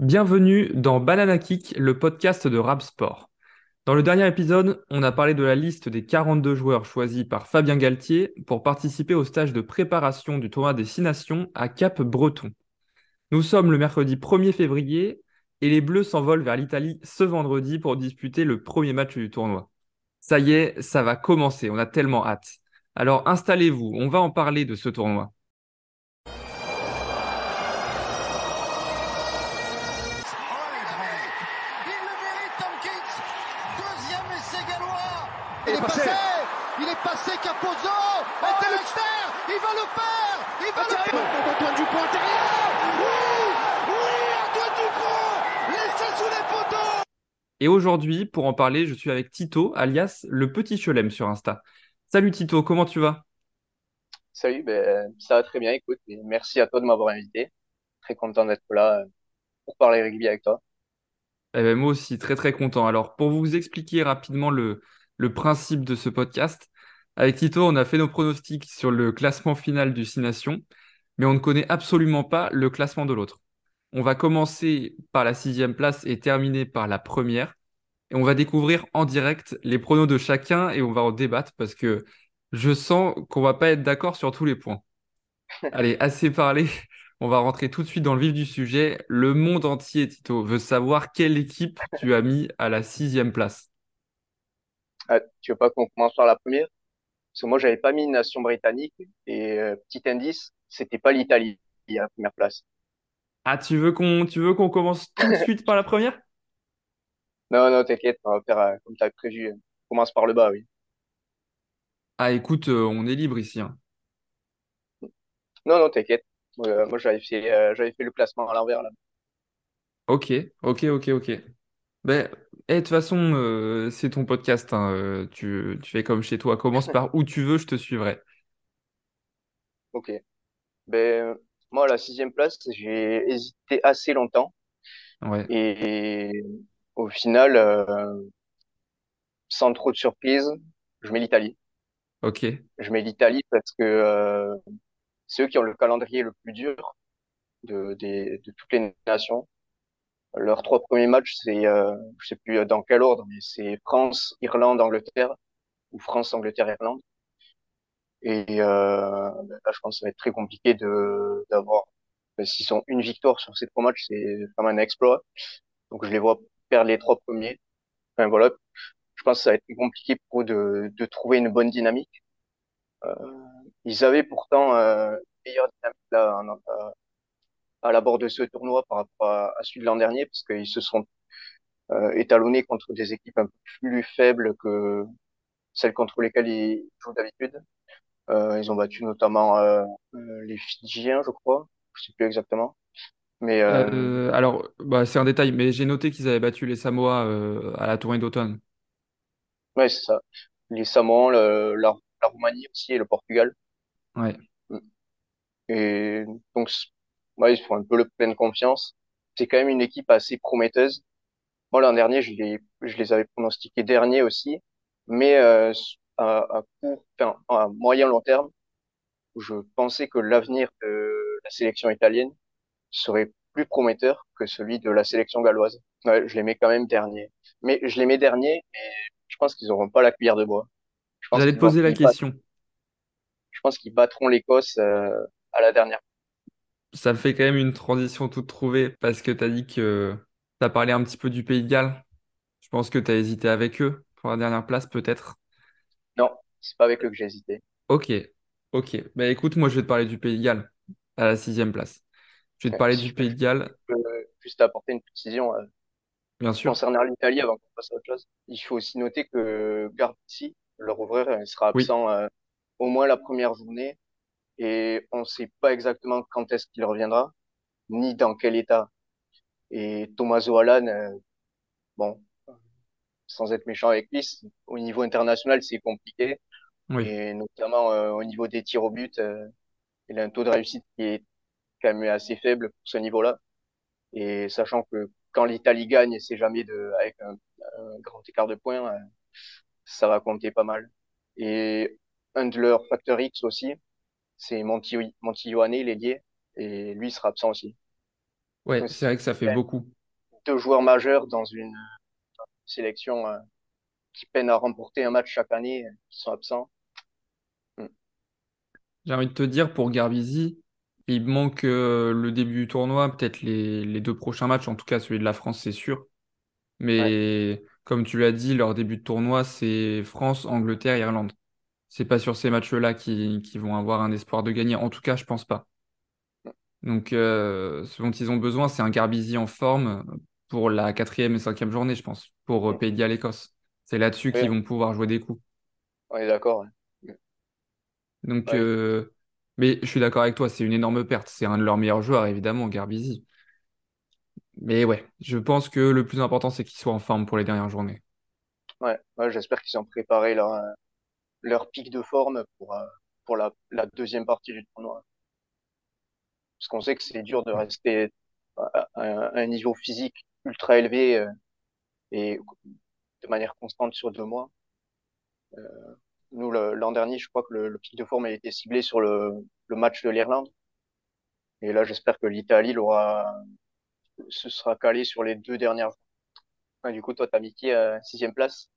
Bienvenue dans Banana Kick, le podcast de Rap Sport. Dans le dernier épisode, on a parlé de la liste des 42 joueurs choisis par Fabien Galtier pour participer au stage de préparation du tournoi des Six Nations à Cap-Breton. Nous sommes le mercredi 1er février et les Bleus s'envolent vers l'Italie ce vendredi pour disputer le premier match du tournoi. Ça y est, ça va commencer, on a tellement hâte. Alors installez-vous, on va en parler de ce tournoi. Et aujourd'hui, pour en parler, je suis avec Tito, alias le petit Chelem sur Insta. Salut Tito, comment tu vas? Salut, ben, ça va très bien, écoute, et merci à toi de m'avoir invité. Très content d'être là euh, pour parler rugby avec toi. Eh ben, moi aussi, très très content. Alors, pour vous expliquer rapidement le, le principe de ce podcast, avec Tito, on a fait nos pronostics sur le classement final du Six Nations, mais on ne connaît absolument pas le classement de l'autre. On va commencer par la sixième place et terminer par la première. Et on va découvrir en direct les pronos de chacun et on va en débattre parce que je sens qu'on va pas être d'accord sur tous les points. Allez, assez parlé. On va rentrer tout de suite dans le vif du sujet. Le monde entier, Tito, veut savoir quelle équipe tu as mis à la sixième place. Ah, tu veux pas qu'on commence par la première? Parce que moi, j'avais pas mis une nation britannique, et euh, petit indice, c'était pas l'Italie à la première place. Ah, tu veux qu'on tu veux qu'on commence tout de suite par la première? Non, non, t'inquiète, on va faire euh, comme t'as prévu. On commence par le bas, oui. Ah, écoute, euh, on est libre ici. hein. Non, non, t'inquiète. Euh, moi, j'avais fait, euh, j'avais fait le classement à l'envers, là. Ok, ok, ok, ok. Ben, eh, de toute façon, euh, c'est ton podcast. hein, euh, tu, tu fais comme chez toi. Commence par où tu veux, je te suivrai. Ok. Ben, moi, à la sixième place, j'ai hésité assez longtemps, Ouais, et au final, euh, sans trop de surprise, je mets l'Italie. ok. Je mets l'Italie parce que euh, c'est eux qui ont le calendrier le plus dur de, des, de toutes les nations. Leurs trois premiers matchs, c'est, euh, je sais plus dans quel ordre, mais c'est France, Irlande, Angleterre, ou France, Angleterre, Irlande. Et euh, là, je pense que ça va être très compliqué de d'avoir. ben, S'ils ont une victoire sur ces trois matchs, c'est vraiment un exploit. Donc je les vois perdre les trois premiers. Enfin voilà, je pense que ça va être compliqué pour eux de, de trouver une bonne dynamique. Euh, ils avaient pourtant euh, une meilleure dynamique là, à, à l'abord de ce tournoi par rapport à, à celui de l'an dernier, parce qu'ils se sont euh, étalonnés contre des équipes un peu plus faibles que celles contre lesquelles ils jouent d'habitude. Euh, ils ont battu notamment euh, euh, les Fidjiens, je crois, je sais plus exactement. Mais euh, Euh, alors, bah, c'est un détail, mais j'ai noté qu'ils avaient battu les Samoa euh, à la tournée d'automne. ouais, c'est ça. Les Samoans, le- la, la Roumanie aussi et le Portugal. Ouais. Et donc, ouais, ils font un peu le pleine confiance. C'est quand même une équipe assez prometteuse. Moi, l'an dernier, je les, je les avais pronostiqués derniers aussi, mais euh, à, à court, enfin, à moyen long terme, je pensais que l'avenir de la sélection italienne serait plus prometteur que celui de la sélection galloise. Ouais, je les mets quand même derniers. Mais je les mets derniers, et je pense qu'ils n'auront pas la cuillère de bois. Je pense J'allais te poser la question. je pense qu'ils battront l'Écosse euh, à la dernière. Ça me fait quand même une transition toute trouvée parce que tu as dit que tu as parlé un petit peu du Pays de Galles. Je pense que tu as hésité avec eux pour la dernière place, peut-être. Non, c'est pas avec eux que j'ai hésité. Ok, ok. Bah écoute, moi je vais te parler du Pays de Galles à la sixième place. Je vais te parler si du je peux Pays de Galles, euh, juste apporter une précision euh, bien sûr. concernant l'Italie avant qu'on passe à autre chose. Il faut aussi noter que Garbisi, leur ouvreur, il sera Oui, absent euh, au moins la première journée et on ne sait pas exactement quand est-ce qu'il reviendra, ni dans quel état. Et Tommaso Allan, euh, bon, sans être méchant avec lui, au niveau international, c'est compliqué. oui. Et notamment euh, au niveau des tirs au but, euh, il a un taux de réussite qui est quand même assez faible pour ce niveau-là. Et sachant que quand l'Italie gagne, c'est jamais de, avec un, un grand écart de points, euh, ça va compter pas mal. Et un de leurs facteurs X aussi, c'est Monti, Monti Ioane, l'ailier, et lui sera absent aussi. Ouais, c'est vrai que ça fait beaucoup. deux joueurs majeurs dans une sélection euh, qui peine à remporter un match chaque année, euh, qui sont absents. Mm. J'ai envie de te dire, pour Garbizi, il manque euh, le début du tournoi, peut-être les, les deux prochains matchs, en tout cas celui de la France, c'est sûr. Ouais, Mais comme tu l'as dit, leur début de tournoi, c'est France, Angleterre, Irlande. C'est pas sur ces matchs-là qui, qui vont avoir un espoir de gagner. En tout cas, je pense pas. Donc, euh, ce dont ils ont besoin, c'est un Garbizi en forme pour la quatrième et cinquième journée, je pense, pour euh, Mm. Pays de Galles-Écosse. C'est là-dessus Oui, qu'ils vont pouvoir jouer des coups. on est d'accord. ouais. Donc, Ouais, euh, mais je suis d'accord avec toi, c'est une énorme perte. C'est un de leurs meilleurs joueurs, évidemment, Garbizi. Mais ouais, je pense que le plus important, c'est qu'il soit en forme pour les dernières journées. ouais, ouais, j'espère qu'ils ont préparé leur, euh, leur pic de forme pour, pour la, la deuxième partie du tournoi. Parce qu'on sait que c'est dur de rester à, à un à un niveau physique ultra élevé euh, et de manière constante sur deux mois. Nous, le- l'an dernier, je crois que le, le pic de forme a été ciblé sur le, le match de l'Irlande. Et là, j'espère que l'Italie l'aura, se sera calé sur les deux dernières. Ouais, du coup, toi, t'as mis qui à sixième place?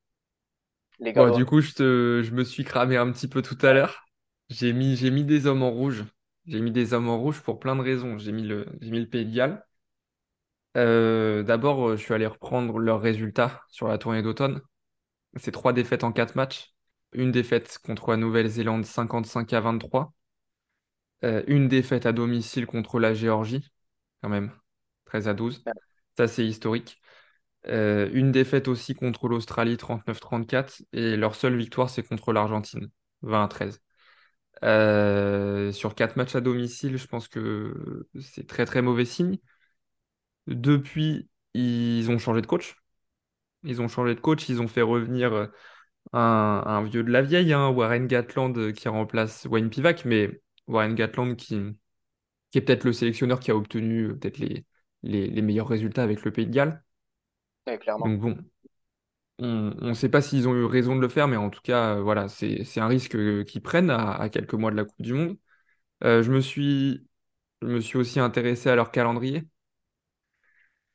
Les Bon, du Gallois. coup, je te, je me suis cramé un petit peu tout à Ouais, l'heure. J'ai mis, j'ai mis des hommes en rouge. J'ai mis des hommes en rouge pour plein de raisons. J'ai mis le, j'ai mis le Pays de Galles. Euh, d'abord, euh, je suis allé reprendre leurs résultats sur la tournée d'automne. C'est trois défaites en quatre matchs. Une défaite contre la Nouvelle-Zélande 55 à 23. Euh, une défaite à domicile contre la Géorgie, quand même, 13 à 12. ouais, Ça, c'est historique. Euh, une défaite aussi contre l'Australie 39-34. Et leur seule victoire, c'est contre l'Argentine, 20 à 13. Euh, sur quatre matchs à domicile, je pense que c'est très très mauvais signe. Depuis, ils ont changé de coach. Ils ont changé de coach, ils ont fait revenir euh, un, un vieux de la vieille, hein, Warren Gatland euh, qui remplace Wayne Pivac, mais Warren Gatland qui, qui est peut-être le sélectionneur qui a obtenu euh, peut-être les, les, les meilleurs résultats avec le Pays de Galles. ouais, clairement. Donc bon, on ne sait pas s'ils ont eu raison de le faire, mais en tout cas, voilà, c'est, un risque qu'ils prennent à, à quelques mois de la Coupe du Monde. Euh, je me suis, je me suis aussi intéressé à leur calendrier.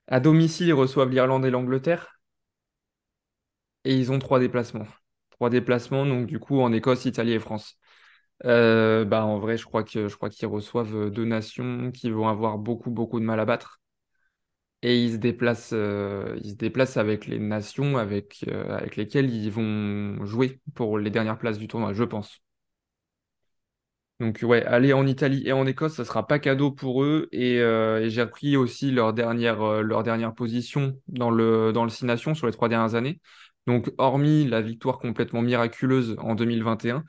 À domicile, ils reçoivent l'Irlande et l'Angleterre, et ils ont trois déplacements. Trois déplacements, donc du coup en Écosse, Italie et France. Euh, bah, en vrai, je crois que je qu'ils reçoivent euh, deux nations qui vont avoir beaucoup, beaucoup de mal à battre. Et ils se déplacent, euh, ils déplacent avec les nations avec lesquelles ils vont jouer pour les dernières places du tournoi, je pense. Donc ouais, aller en Italie et en Écosse, ça sera pas cadeau pour eux. Et, euh, j'ai repris aussi leur dernière, euh, leur dernière position dans le, dans le sur les trois dernières années. Donc hormis la victoire complètement miraculeuse en 2021,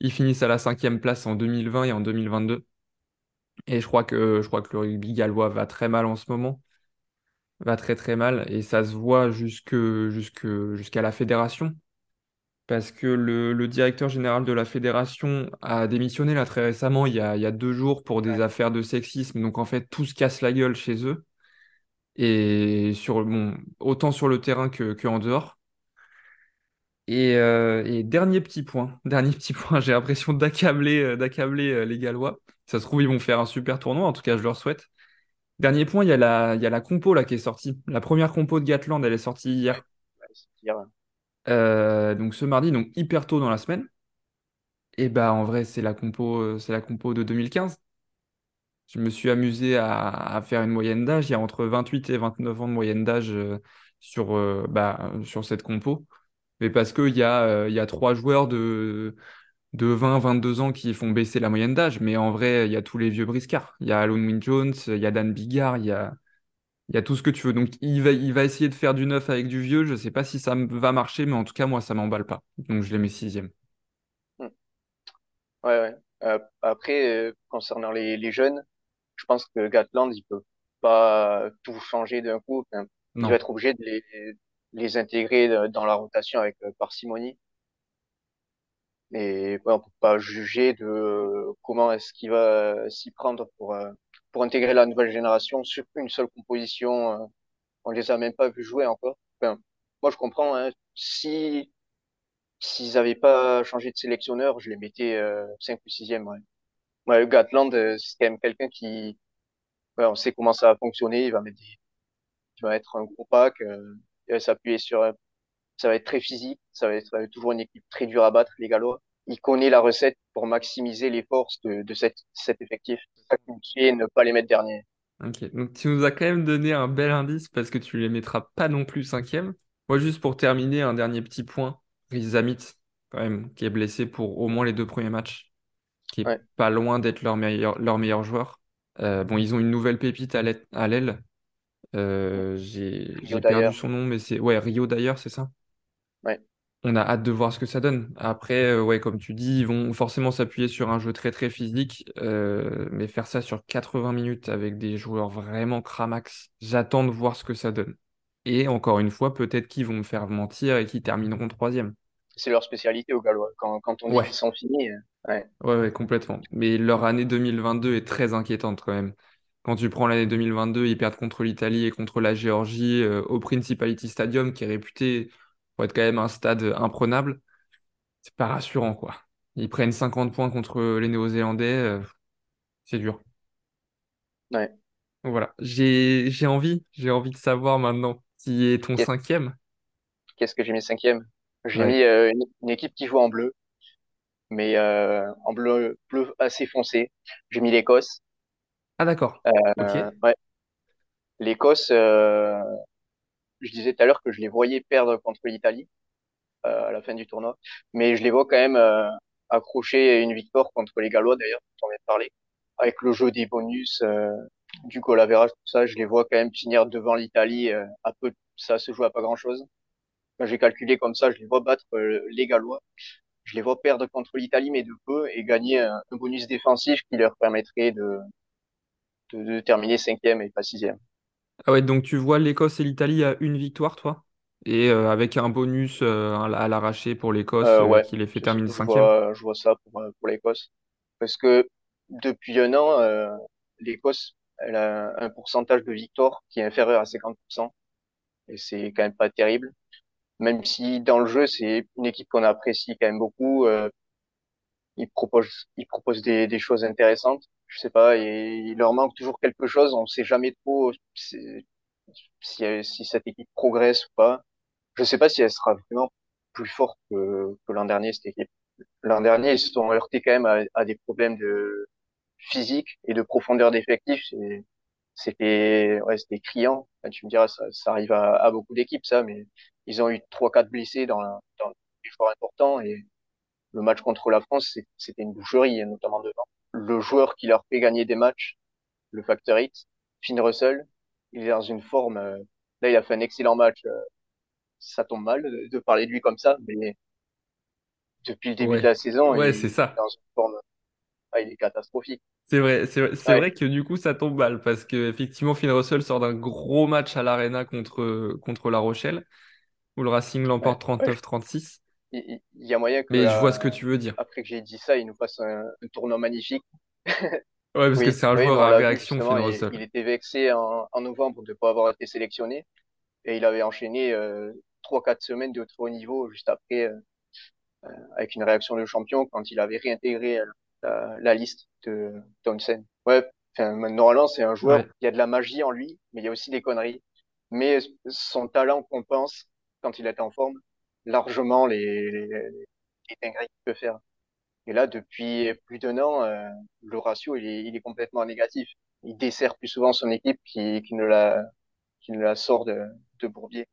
ils finissent à la cinquième place en 2020 et en 2022. Et je crois que, je crois que le rugby gallois va très mal en ce moment, va très très mal, et ça se voit jusque, jusque, jusqu'à la fédération, parce que le, le directeur général de la fédération a démissionné là très récemment, il y a, il y a deux jours, pour des Ouais, affaires de sexisme. Donc en fait, tout se casse la gueule chez eux, et sur, bon, autant sur le terrain que, que en dehors. Et, euh, et dernier petit point, dernier petit point, j'ai l'impression d'accabler, euh, d'accabler euh, les Gallois. Ça se trouve, ils vont faire un super tournoi, en tout cas, je leur souhaite. Dernier point, il y a la, il y a la compo là qui est sortie. La première compo de Gatland, elle est sortie hier. ouais. Euh, donc ce mardi, donc hyper tôt dans la semaine. Et bah en vrai, c'est la compo, euh, c'est la compo de 2015. Je me suis amusé à, faire une moyenne d'âge. Il y a entre 28 et 29 ans de moyenne d'âge euh, sur, bah, sur cette compo. Mais parce qu'il y a, y a trois joueurs de, de 20, 22 ans qui font baisser la moyenne d'âge. Mais en vrai, il y a tous les vieux briscards. Il y a Alun Wyn Jones, il y a Dan Bigard, il y a, Il y a tout ce que tu veux. Donc, il va, il va essayer de faire du neuf avec du vieux. Je sais pas si ça va marcher, mais en tout cas, moi, ça m'emballe pas. Donc, je les mets sixième. Mm. Ouais, ouais. Euh, après, euh, concernant les, les jeunes, je pense que Gatland, il peut pas tout changer d'un coup. Enfin, il va être obligé de les, les intégrer euh, dans la rotation avec parcimonie. Et ouais, on peut pas juger de comment est-ce qu'il va s'y prendre pour, pour intégrer la nouvelle génération sur une seule composition. euh, on les a même pas vus jouer encore. Moi, je comprends. Hein, si s'ils avaient pas changé de sélectionneur, je les mettais euh, 5 ou sixième. Ouais. Ouais, Gatland, euh, c'est quand même quelqu'un qui on sait comment ça va fonctionner. Il va mettre il va mettre un gros pack, euh, il va s'appuyer sur, ça va être très physique, ça va être toujours une équipe très dure à battre, les Gallois. Il connaît la recette pour maximiser les forces de, de cet, cet effectif. C'est ça qui me fait ne pas les mettre dernier. Ok, donc tu nous as quand même donné un bel indice parce que tu les mettras pas non plus cinquième. Moi, juste pour terminer, un dernier petit point. Riz Amit, quand même, qui est blessé pour au moins les deux premiers matchs, qui est Ouais. pas loin d'être leur meilleur, leur meilleur joueur. Euh, bon, ils ont une nouvelle pépite à l'aile. Euh, j'ai perdu son nom, mais c'est ouais, Rio d'ailleurs, c'est ça? Ouais. On a hâte de voir ce que ça donne. Après, euh, ouais, comme tu dis, ils vont forcément s'appuyer sur un jeu très très physique, euh, mais faire ça sur 80 minutes avec des joueurs vraiment cramax, j'attends de voir ce que ça donne. Et encore une fois, peut-être qu'ils vont me faire mentir et qu'ils termineront troisième. C'est leur spécialité aux Gallois. Quand, quand on dit qu'ils Ouais, sont finis, euh, ouais, ouais, ouais, complètement. Mais leur année 2022 est très inquiétante quand même. Quand tu prends l'année 2022, ils perdent contre l'Italie et contre la Géorgie euh, au Principality Stadium, qui est réputé pour être quand même un stade imprenable. C'est pas rassurant, quoi. Ils prennent 50 points contre les Néo-Zélandais, euh, c'est dur. ouais. Voilà, j'ai envie, j'ai envie de savoir maintenant qui est ton cinquième. Qu'est-ce que j'ai mis cinquième? J'ai mis euh, une, une équipe qui joue en bleu, mais euh, en bleu, bleu assez foncé. J'ai mis l'Écosse. Ah d'accord. Ok. Euh, ouais, l'Écosse. euh, je disais tout à l'heure que je les voyais perdre contre l'Italie euh, à la fin du tournoi, mais je les vois quand même euh, accrocher une victoire contre les Gallois d'ailleurs, vient de parler, avec le jeu des bonus, euh, du goal average, tout ça, je les vois quand même finir devant l'Italie. à peu, ça se joue à pas grand-chose. Quand J'ai calculé comme ça, je les vois battre les Gallois. Je les vois perdre contre l'Italie, mais de peu, et gagner un, un bonus défensif qui leur permettrait de, de, de terminer cinquième et pas sixième. Ah ouais, donc tu vois l'Écosse et l'Italie à une victoire, toi? Et euh, avec un bonus euh, à l'arraché pour l'Écosse Euh, euh, ouais, qui les fait terminer je cinquième? vois, je vois ça pour, euh, pour l'Écosse. Parce que depuis un an, euh, l'Écosse, elle a un pourcentage de victoire qui est inférieur à 50%. Et c'est quand même pas terrible. Même si dans le jeu, c'est une équipe qu'on apprécie quand même beaucoup. Euh, ils proposent, ils proposent des, des choses intéressantes. Je sais pas, et il leur manque toujours quelque chose. On sait jamais trop si, si, cette équipe progresse ou pas. Je sais pas si elle sera vraiment plus forte que, que l'an dernier, cette équipe. L'an dernier, ils se sont heurtés quand même à, à des problèmes de physique et de profondeur d'effectif. C'est- C'était ouais, c'était criant. Tu me diras, ça, ça arrive à, à beaucoup d'équipes, ça, mais ils ont eu trois, quatre blessés dans, la- dans les joueurs importants et le match contre la France, c'était une boucherie, notamment devant. Le joueur qui leur fait gagner des matchs, le facteur X, Finn Russell, il est dans une forme. euh, là, il a fait un excellent match. euh, ça tombe mal de, de parler de lui comme ça, mais depuis le début de la saison, il Ouais, est ça. dans une forme. ah, il est catastrophique. C'est vrai, c'est vrai, c'est Ouais, vrai que du coup ça tombe mal parce que effectivement Finn Russell sort d'un gros match à l'Arena contre, contre La Rochelle où le Racing l'emporte ouais. 39-36. Il, y a moyen que Mais je vois euh, ce que tu veux dire. après que j'ai dit ça, il nous fasse un, un tournoi magnifique. Ouais, parce que c'est un oui, joueur à réaction, il, il était vexé en, en novembre de ne pas avoir été sélectionné et il avait enchaîné euh, trois, quatre semaines de très haut niveau juste après euh, avec une réaction de champion quand il avait réintégré euh, la, la liste de Townsend. Ouais, normalement c'est un joueur, Ouais. il y a de la magie en lui, mais il y a aussi des conneries. Mais son talent compense quand il est en forme largement les, les, les dingueries qu'il peut faire. Et là, depuis plus d'un an, euh, le ratio, il est, il est complètement négatif. Il dessert plus souvent son équipe qui, qui ne la, qui ne la sort de, de Bourbier.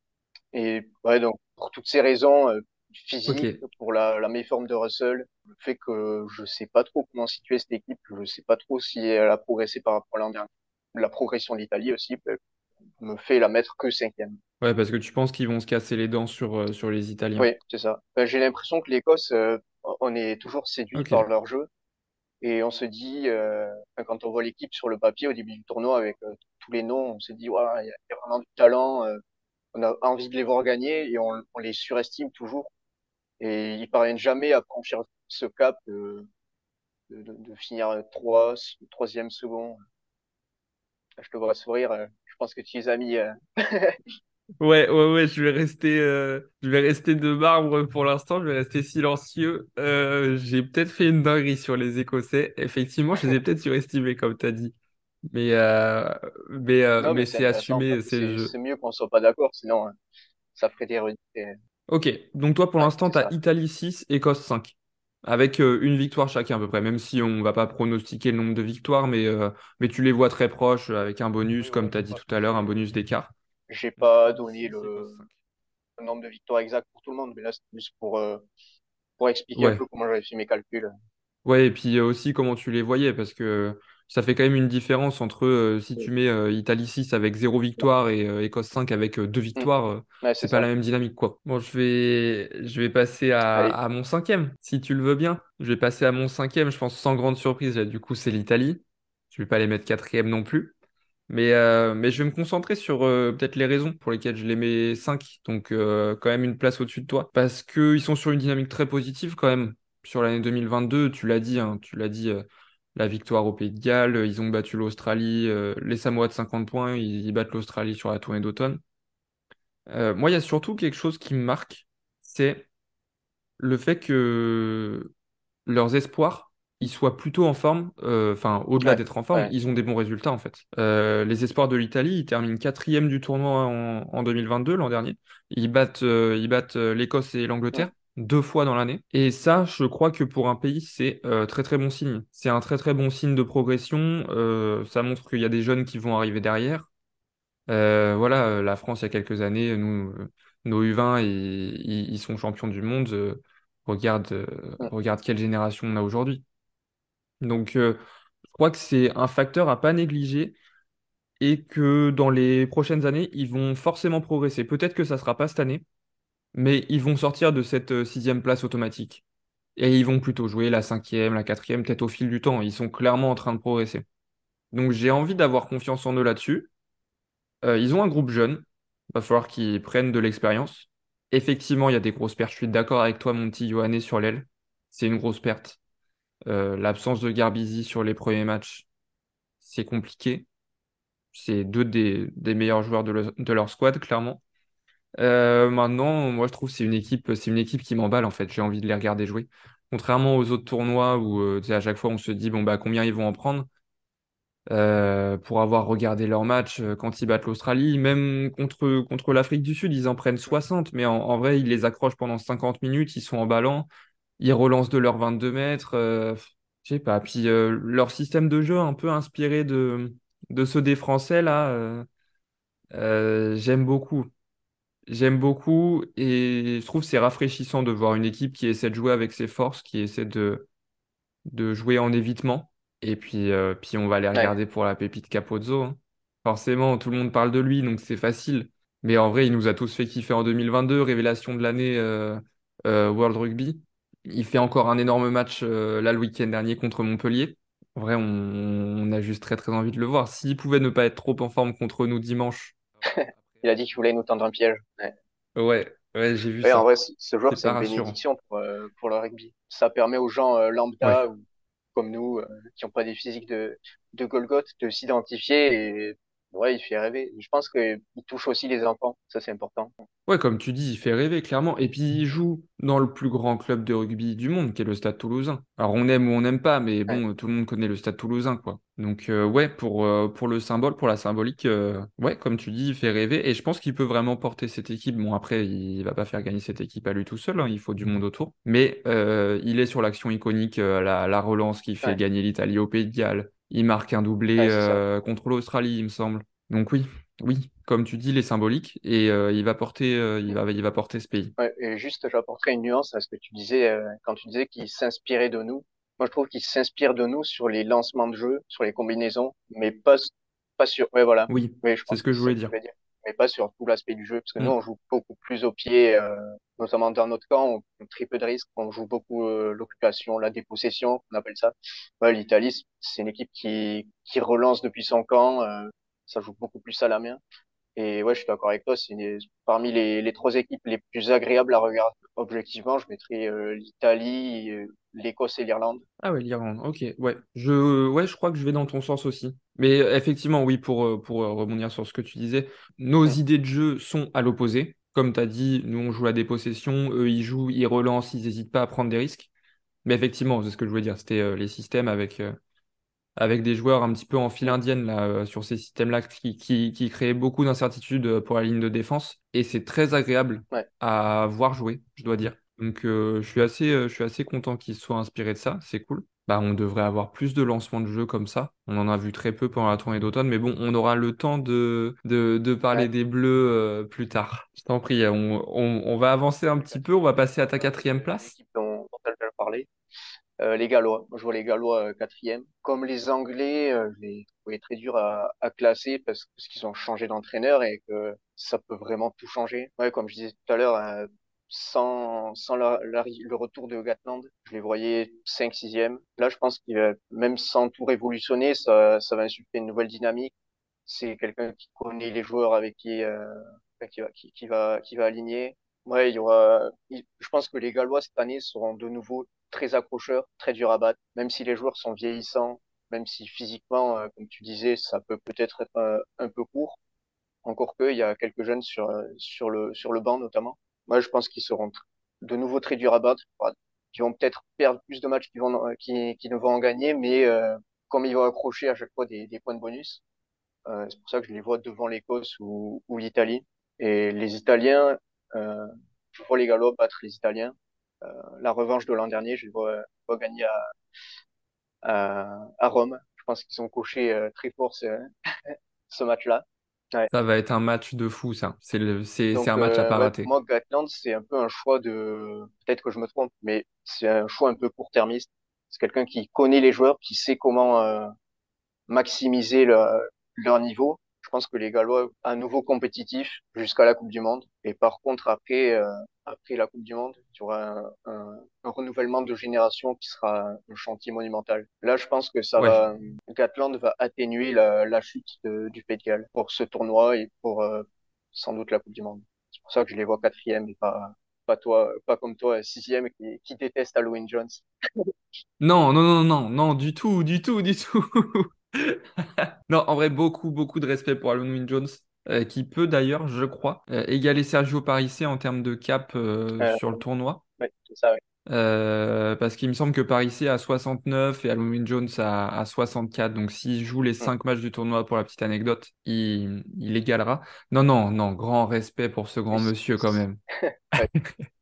Et ouais, donc, pour toutes ces raisons, euh, physiques, pour la, la méforme de Russell, le fait que je sais pas trop comment situer cette équipe, je sais pas trop si elle a progressé par rapport à l'an dernier. La progression de l'Italie aussi me fait la mettre que cinquième. Ouais, parce que tu penses qu'ils vont se casser les dents sur, euh, sur les Italiens. Oui, c'est ça. Ben, j'ai l'impression que l'Écosse, euh, on est toujours séduit par leur jeu. Et on se dit, euh, quand on voit l'équipe sur le papier au début du tournoi avec euh, tous les noms, on se dit, ouais, il y, a il y a vraiment du talent, euh, on a envie de les voir gagner et on, on les surestime toujours. Et ils parviennent jamais à franchir ce cap de, de, de- finir trois, troisième, second. Je te vois sourire, pense que tu les as mis. euh, Ouais, ouais, ouais, je vais rester, euh, je vais rester de marbre pour l'instant, je vais rester silencieux. Euh, j'ai peut-être fait une dinguerie sur les Écossais. Effectivement, je les ai peut-être surestimés, comme tu as dit. Mais, euh, mais, Non, mais mais c'est assumé, c'est mieux qu'on soit pas d'accord, sinon ça ferait des redites. Ok, donc toi pour l'instant, tu as. Italie 6, Écosse 5, avec euh, une victoire chacun à peu près, même si on va pas pronostiquer le nombre de victoires, mais, euh, mais tu les vois très proches, avec un bonus, comme tu as dit tout à l'heure, un bonus d'écart. j'ai pas donné 6, Écosse le, 5. le nombre de victoires exact pour tout le monde, mais là c'est plus pour euh, pour expliquer un peu comment j'avais fait mes calculs. Ouais, et puis aussi comment tu les voyais, parce que ça fait quand même une différence entre euh, si tu mets euh, Italie 6 avec zéro victoire et euh, Écosse 5 avec euh, deux Mm. victoires, euh, Ouais, c'est pas ça. la même dynamique, quoi. Bon, je vais, je vais passer à, mon cinquième, si tu le veux bien. Je vais passer à mon cinquième, je pense sans grande surprise, là, du coup c'est l'Italie. Je vais pas les mettre quatrième non plus. Mais, euh, mais je vais me concentrer sur euh, peut-être les raisons pour lesquelles je les mets 5, donc euh, quand même une place au-dessus de toi. Parce qu'ils sont sur une dynamique très positive quand même. Sur l'année 2022, tu l'as dit, hein, tu l'as dit, euh, la victoire au Pays de Galles, ils ont battu l'Australie, euh, les Samoa de 50 points, ils, ils battent l'Australie sur la tournée d'automne. Euh, moi, il y a surtout quelque chose qui me marque, c'est le fait que leurs espoirs, ils soient plutôt en forme, euh, enfin, au-delà ouais, d'être en forme, ouais. ils ont des bons résultats en fait. Les espoirs de l'Italie, ils terminent quatrième du tournoi en, en 2022, l'an dernier. Ils battent, ils battent l'Écosse et l'Angleterre deux fois dans l'année. Et ça, je crois que pour un pays, c'est euh, très très bon signe. C'est un très très bon signe de progression. Euh, ça montre qu'il y a des jeunes qui vont arriver derrière. Euh, voilà, euh, la France, il y a quelques années, nous, nos U20, ils, sont champions du monde. Regarde, regarde quelle génération on a aujourd'hui. Donc, je crois que c'est un facteur à pas négliger et que dans les prochaines années, ils vont forcément progresser. Peut-être que ça sera pas cette année, mais ils vont sortir de cette euh, sixième place automatique. Et ils vont plutôt jouer la cinquième, la quatrième, peut-être au fil du temps. Ils sont clairement en train de progresser. Donc, j'ai envie d'avoir confiance en eux là-dessus. Euh, ils ont un groupe jeune. Va falloir qu'ils prennent de l'expérience. Effectivement, il y a des grosses pertes. Je suis d'accord avec toi, mon petit Yohanné, sur l'aile. C'est une grosse perte. Euh, l'absence de Garbizi sur les premiers matchs, c'est compliqué. C'est deux des, meilleurs joueurs de leur squad, clairement. Euh, maintenant, moi, je trouve que c'est une équipe, c'est une équipe qui m'emballe, en fait. J'ai envie de les regarder jouer. Contrairement aux autres tournois où, euh, à chaque fois, on se dit, bon, bah, combien ils vont en prendre. Euh, pour avoir regardé leur match quand ils battent l'Australie, même contre, l'Afrique du Sud, ils en prennent 60, mais en, en vrai, ils les accrochent pendant 50 minutes, ils sont emballants, ils relancent de leurs 22 mètres, je sais pas. Puis leur système de jeu un peu inspiré de, de ceux des Français, là, j'aime beaucoup. J'aime beaucoup et je trouve que c'est rafraîchissant de voir une équipe qui essaie de jouer avec ses forces, qui essaie de, de jouer en évitement. Et puis, euh, puis on va aller Ouais. regarder pour la pépite Capozzo. hein. Forcément, tout le monde parle de lui, donc c'est facile. Mais en vrai, il nous a tous fait kiffer en 2022, révélation de l'année euh, euh, World Rugby. Il fait encore un énorme match là le week-end dernier contre Montpellier. En vrai, on, on a juste très très envie de le voir. S'il pouvait ne pas être trop en forme contre nous dimanche, Il a dit qu'il voulait nous tendre un piège. Ouais. ouais, ouais, j'ai vu Ouais, en ça. vrai, ce joueur, C'est une rassurant. bénédiction pour, euh, pour le rugby. Ça permet aux gens euh, Ouais. lambda ou comme nous, euh, qui n'ont pas des physiques de, de Golgoth, de s'identifier et ouais, il fait rêver. Je pense qu'il touche aussi les enfants. Ça, c'est important. Ouais, comme tu dis, il fait rêver, clairement. Et puis, il joue dans le plus grand club de rugby du monde, qui est le Stade Toulousain. Alors, on aime ou on n'aime pas, mais Ouais, bon, tout le monde connaît le Stade Toulousain, quoi. Donc, euh, ouais, pour, euh, pour le symbole, pour la symbolique, euh, ouais, comme tu dis, il fait rêver. Et je pense qu'il peut vraiment porter cette équipe. Bon, après, il va pas faire gagner cette équipe à lui tout seul, hein, il faut du monde autour. Mais il est sur l'action iconique, la, la relance qui fait ouais, gagner l'Italie au Pays de Galles. Il marque un doublé ouais, euh, contre l'Australie, il me semble. Donc oui, oui, comme tu dis, il est symbolique et euh, il va porter, euh, il va, il va porter ce pays. Ouais, et juste, j'apporterai une nuance à ce que tu disais quand tu disais qu'il s'inspirait de nous. Moi, je trouve qu'il s'inspire de nous sur les lancements de jeu, sur les combinaisons, mais pas, pas sur, ouais, voilà. Oui, c'est ce que que je voulais dire. Mais pas sur tout l'aspect du jeu, parce que nous, Mm. on joue beaucoup plus au pied, euh, notamment dans notre camp, on prend très peu de risques, on joue beaucoup euh, l'occupation, la dépossession, on appelle ça. Ouais, l'Italie, c'est une équipe qui, qui relance depuis son camp, euh, ça joue beaucoup plus à la main. Et ouais, je suis d'accord avec toi, c'est parmi les, les trois équipes les plus agréables à regarder. Objectivement, je mettrais euh, l'Italie, euh, l'Écosse et l'Irlande. Ah ouais, l'Irlande, ok, ouais. Je, ouais, je crois que je vais dans ton sens aussi. Mais euh, effectivement, oui, pour, euh, pour euh, rebondir sur ce que tu disais, nos idées de jeu sont à l'opposé. Comme tu as dit, nous, on joue la dépossession, eux, ils jouent, ils relancent, ils n'hésitent pas à prendre des risques. Mais effectivement, c'est ce que je voulais dire, c'était euh, les systèmes avec, euh, avec des joueurs un petit peu en file indienne là, euh, sur ces systèmes-là qui, qui, qui créaient beaucoup d'incertitudes pour la ligne de défense. Et c'est très agréable Ouais. à voir jouer, je dois dire. Donc je suis assez, je suis assez content qu'ils soient inspirés de ça, c'est cool. Bah, on devrait avoir plus de lancements de jeux comme ça. On en a vu très peu pendant la tournée d'automne, mais bon, on aura le temps de, de, de parler Ouais. des Bleus euh, plus tard. Je t'en prie, on, on, on va avancer un petit peu, on va passer à ta quatrième place. L'équipe dont, dont elle vient de parler. Euh, les Gallois. Moi, je vois les Gallois euh, quatrième. Comme les Anglais, je les trouvais très durs à, à classer parce, parce qu'ils ont changé d'entraîneur et que ça peut vraiment tout changer. Ouais, comme je disais tout à l'heure, euh, sans, sans le retour de Gatland, je les voyais 5 sixième. Là, je pense qu'il va, même sans tout révolutionner, ça, ça va insuffler une nouvelle dynamique. C'est quelqu'un qui connaît les joueurs avec qui, euh, qui va, qui, va, aligner. Ouais, il y aura, je pense que les Gallois cette année seront de nouveau très accrocheurs, très durs à battre, même si les joueurs sont vieillissants, même si physiquement, euh, comme tu disais, ça peut peut-être être euh, un peu court. Encore que, il y a quelques jeunes sur, euh, sur le, sur le banc notamment. Moi, je pense qu'ils seront de nouveau très durs à battre, qui vont peut-être perdre plus de matchs qu'ils vont, euh, qui, ne vont en gagner, mais euh, comme ils vont accrocher à chaque fois des, points de bonus, euh, c'est pour ça que je les vois devant l'Écosse ou, l'Italie. Et les Italiens, je vois les Gallois battre les Italiens. La revanche de l'an dernier, je les vois, gagner à, Rome. Je pense qu'ils ont coché très fort ce match-là. Ouais. Ça va être un match de fou, ça. C'est le, c'est, Donc, c'est un match à euh, pas ouais, rater. moi, Gatland, c'est un peu un choix de, peut-être que je me trompe, mais c'est un choix un peu court-termiste. C'est quelqu'un qui connaît les joueurs, qui sait comment euh, maximiser le- leur niveau. Je pense que les Gallois, à nouveau compétitifs jusqu'à la Coupe du Monde. Et par contre, après, euh, après la Coupe du Monde, il y aura un, un, un renouvellement de génération qui sera un chantier monumental. Là, je pense que ça Ouais. va, Gatland va atténuer la, la chute de- du Pays de Galles pour ce tournoi et pour euh, sans doute la Coupe du Monde. C'est pour ça que je les vois quatrième et pas, pas toi, pas comme toi, sixième qui, qui déteste Halloween Jones. Non, non, non, non, non, du tout, du tout, du tout. Non, en vrai, beaucoup, beaucoup de respect pour Wyn Jones, euh, qui peut d'ailleurs, je crois, euh, égaler Sergio Parissé en termes de cap euh, sur le tournoi. ouais, c'est ça. Euh, parce qu'il me semble que Parissé a 69 et Alun Wyn Jones a, a 64. Donc s'il joue les Mm. 5 matchs du tournoi pour la petite anecdote, il, il égalera. Non, non, non, grand respect pour ce grand monsieur quand même.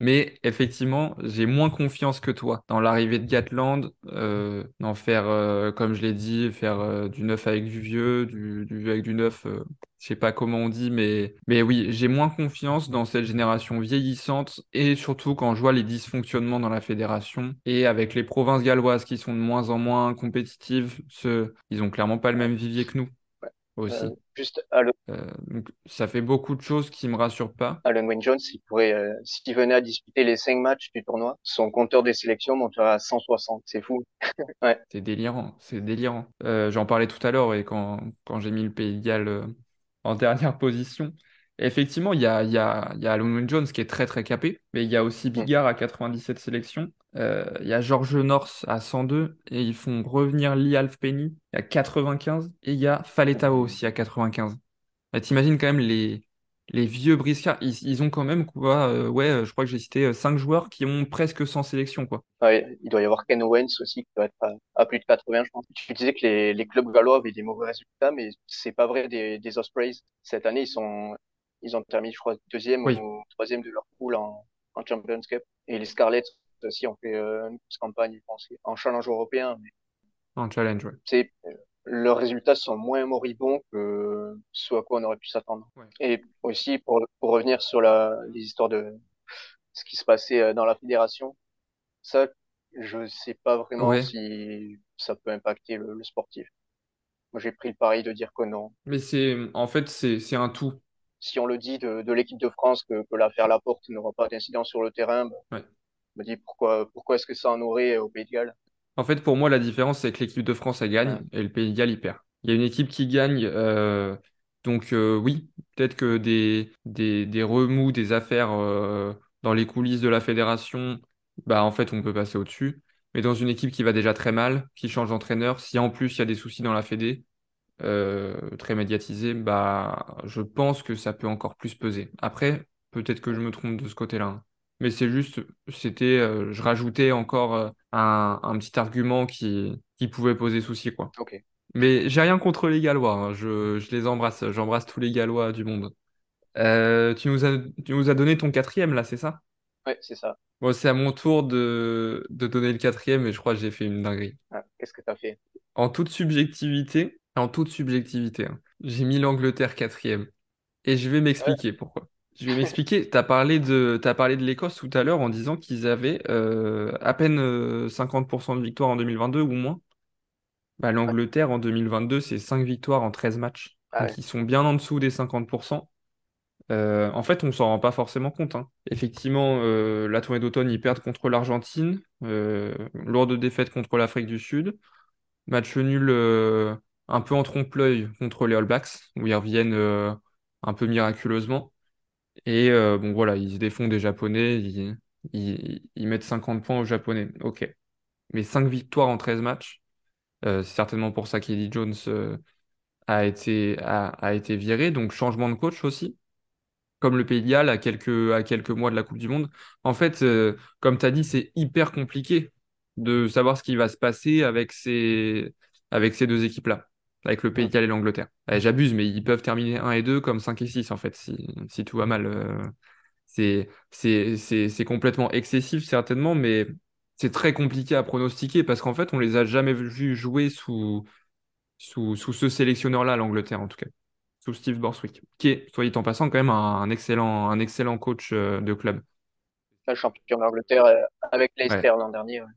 Mais effectivement, j'ai moins confiance que toi dans l'arrivée de Gatland, euh, faire, euh, comme je l'ai dit, faire euh, du neuf avec du vieux, du, vieux avec du neuf, euh, je sais pas comment on dit, mais, mais oui, j'ai moins confiance dans cette génération vieillissante et surtout quand je vois les dysfonctionnements dans la fédération et avec les provinces galloises qui sont de moins en moins compétitives, ce, ils ont clairement pas le même vivier que nous. Aussi. Euh, juste Alan, Euh, donc ça fait beaucoup de choses qui me rassurent pas. Alan Wayne Jones, il pourrait, euh, s'il venait à disputer les cinq matchs du tournoi, son compteur des sélections monterait à 160. C'est fou. Ouais. C'est délirant, c'est délirant. J'en parlais tout à l'heure et quand, quand j'ai mis le Pays de Galles en dernière position. Effectivement, il y a, y a, y a Alun Wyn Jones qui est très très capé, mais il y a aussi Bigard à 97 sélections. Euh, il y a George North à 102 et ils font revenir Lee Halfpenny à 95 et il y a Faletao aussi à 95. Bah, T'imagines quand même les, les vieux briscards, ils, ils ont quand même quoi, euh, ouais, euh, je crois que j'ai cité 5 joueurs qui ont presque 100 sélections quoi. Ouais, il doit y avoir Ken Owens aussi qui doit être à, à plus de 80, je pense. Tu disais que les, les clubs gallois avaient des mauvais résultats, mais c'est pas vrai des, des Ospreys. Cette année, ils sont, ils ont terminé, je crois, deuxième Oui. ou troisième de leur pool en, en Champions Cup. Et les Scarlets aussi ont fait euh, une grosse campagne, pense, en challenge européen. Mais En challenge, ouais. c'est, euh, leurs résultats sont moins moribonds que ce à quoi on aurait pu s'attendre. Ouais. Et aussi, pour, pour revenir sur la, les histoires de ce qui se passait euh, dans la fédération, ça, je sais pas vraiment Ouais. si ça peut impacter le, le sportif. Moi, j'ai pris le pari de dire que non. Mais c'est, en fait, c'est, un tout. Si on le dit de, de l'équipe de France que, que l'affaire Laporte n'aura pas d'incidence sur le terrain, Ouais. Je me dis pourquoi, pourquoi est-ce que ça en aurait au Pays de Galles? En fait, pour moi, la différence, c'est que l'équipe de France, elle gagne Ouais. et le Pays de Galles, il perd. Il y a une équipe qui gagne, euh, donc euh, oui, peut-être que des, des, des remous, des affaires euh, dans les coulisses de la fédération, bah en fait, on peut passer au-dessus. Mais dans une équipe qui va déjà très mal, qui change d'entraîneur, si en plus il y a des soucis dans la fédé, euh, très médiatisés, bah je pense que ça peut encore plus peser. Après, peut-être que je me trompe de ce côté-là. Mais c'est juste, c'était, euh, je rajoutais encore euh, un, un petit argument qui, qui pouvait poser souci, quoi. Ok. Mais j'ai rien contre les Gallois, hein. Je, je les embrasse, j'embrasse tous les Gallois du monde. Euh, tu nous as, tu nous as donné ton quatrième, là, c'est ça? Ouais, c'est ça. Bon, c'est à mon tour de, de donner le quatrième et je crois que j'ai fait une dinguerie. Ah, qu'est-ce que t'as fait? En toute subjectivité, en toute subjectivité, hein, j'ai mis l'Angleterre quatrième. Et je vais Ouais, m'expliquer pourquoi. Je vais m'expliquer. Tu as parlé de, parlé de l'Écosse tout à l'heure en disant qu'ils avaient euh, à peine euh, 50% de victoires en 2022 ou moins. Bah, l'Angleterre en 2022, c'est 5 victoires en 13 matchs. Ah Donc ils sont bien en dessous des 50%. Euh, en fait, on s'en rend pas forcément compte. hein. Effectivement, euh, la tournée d'automne, ils perdent contre l'Argentine. Euh, lourde défaite contre l'Afrique du Sud. Match nul euh, un peu en trompe-l'œil contre les All Blacks, où ils reviennent euh, un peu miraculeusement. Et euh, bon, voilà, ils se défont des Japonais, ils, mettent 50 points aux Japonais. Ok. Mais 5 victoires en 13 matchs, euh, c'est certainement pour ça qu'Eddie Jones euh, a été, a, été viré. Donc, changement de coach aussi comme le Pays de à quelques, à quelques mois de la Coupe du Monde. En fait, comme tu as dit, c'est hyper compliqué de savoir ce qui va se passer avec ces, avec ces deux équipes-là, avec le Pays Mm. de Galles et l'Angleterre. Allez, J'abuse, mais ils peuvent terminer 1 et 2 comme 5 et 6 en fait, si, si tout va mal. euh, c'est, c'est, c'est, c'est complètement excessif, certainement, mais c'est très compliqué à pronostiquer parce qu'en fait, on les a jamais vus jouer sous, sous, sous ce sélectionneur-là, l'Angleterre en tout cas sous Steve Borswick, qui est, soit dit en passant, quand même un, un excellent, un excellent coach euh, de club. La champion d'Angleterre euh, avec Ouais, Leicester l'an dernier. ouais.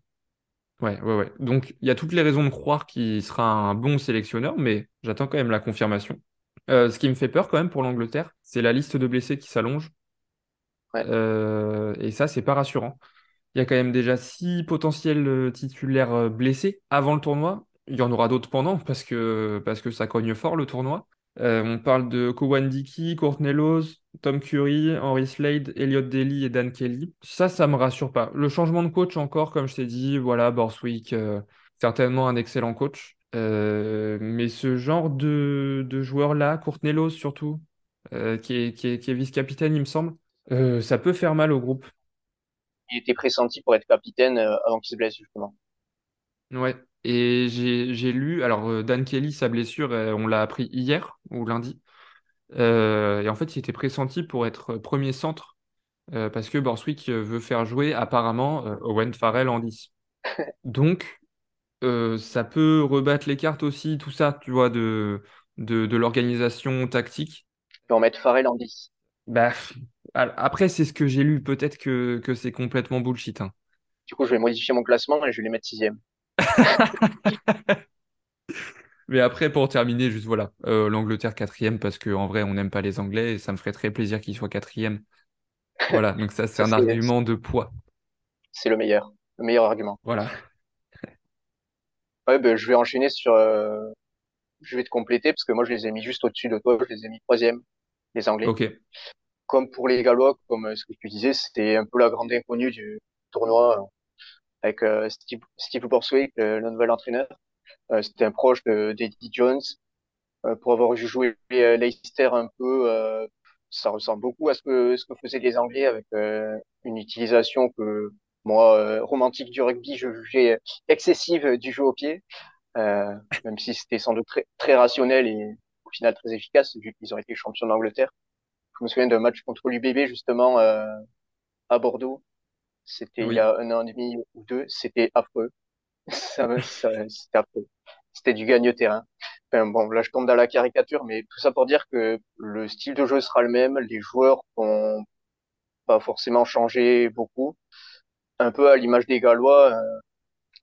Ouais, ouais, ouais. Donc, il y a toutes les raisons de croire qu'il sera un bon sélectionneur, mais j'attends quand même la confirmation. Euh, ce qui me fait peur quand même pour l'Angleterre, c'est la liste de blessés qui s'allonge. Ouais. Euh, et ça, c'est pas rassurant. Il y a quand même déjà six potentiels euh, titulaires blessés avant le tournoi. Il y en aura d'autres pendant parce que, parce que ça cogne fort le tournoi. Euh, on parle de Kowan Dickey, Courtney Laws, Tom Curry, Henry Slade, Elliot Daly et Dan Kelly. Ça, ça me rassure pas. Le changement de coach encore, comme je t'ai dit, voilà, Borswick, euh, certainement un excellent coach. Euh, mais ce genre de, de joueur-là, Courtney Laws surtout, qui est, qui est, qui est vice-capitaine, il me semble, ça peut faire mal au groupe. Il était pressenti pour être capitaine avant qu'il se blesse, justement. Ouais. Et j'ai lu, alors euh, Dan Kelly, sa blessure, euh, on l'a appris hier ou lundi. Euh, et en fait, il était pressenti pour être premier centre euh, parce que Borswick veut faire jouer apparemment euh, Owen Farrell en 10. Donc, ça peut rebattre les cartes aussi, tout ça, tu vois, de, de, de l'organisation tactique. Tu peux en mettre Farrell en 10. Bah, après, c'est ce que j'ai lu. Peut-être que, que c'est complètement bullshit. hein. Du coup, je vais modifier mon classement et je vais les mettre sixième. Mais après, pour terminer, juste voilà, euh, l'Angleterre quatrième parce qu'en vrai, on n'aime pas les Anglais et ça me ferait très plaisir qu'ils soient quatrième. Voilà, donc ça, c'est un argument de poids. c'est le meilleur. Le meilleur argument. Voilà. Ouais, ben, je vais enchaîner sur, euh, je vais te compléter parce que moi, je les ai mis juste au-dessus de toi. Je les ai mis troisième, les Anglais. Ok. Comme pour les Gallois, comme euh, ce que tu disais, c'était un peu la grande inconnue du tournoi avec euh, Steve, Steve Borswick, le, le nouvel entraîneur. Euh, c'était un proche de d'Eddie Jones. Euh, pour avoir joué Leicester un peu, ça ressemble beaucoup à ce que ce que faisaient les Anglais avec une utilisation que moi, romantique du rugby, je jugeais excessive du jeu au pied, euh, même si c'était sans doute très, très rationnel et au final très efficace vu qu'ils ont été champions d'Angleterre. Je me souviens d'un match contre l'UBB justement euh, à Bordeaux. C'était il y a un an et demi ou deux. C'était affreux. Ça, c'était affreux. C'était du gagne-terrain. Enfin, bon, là, je tombe dans la caricature, mais tout ça pour dire que le style de jeu sera le même. Les joueurs vont pas forcément changer beaucoup. Un peu à l'image des Gallois, euh,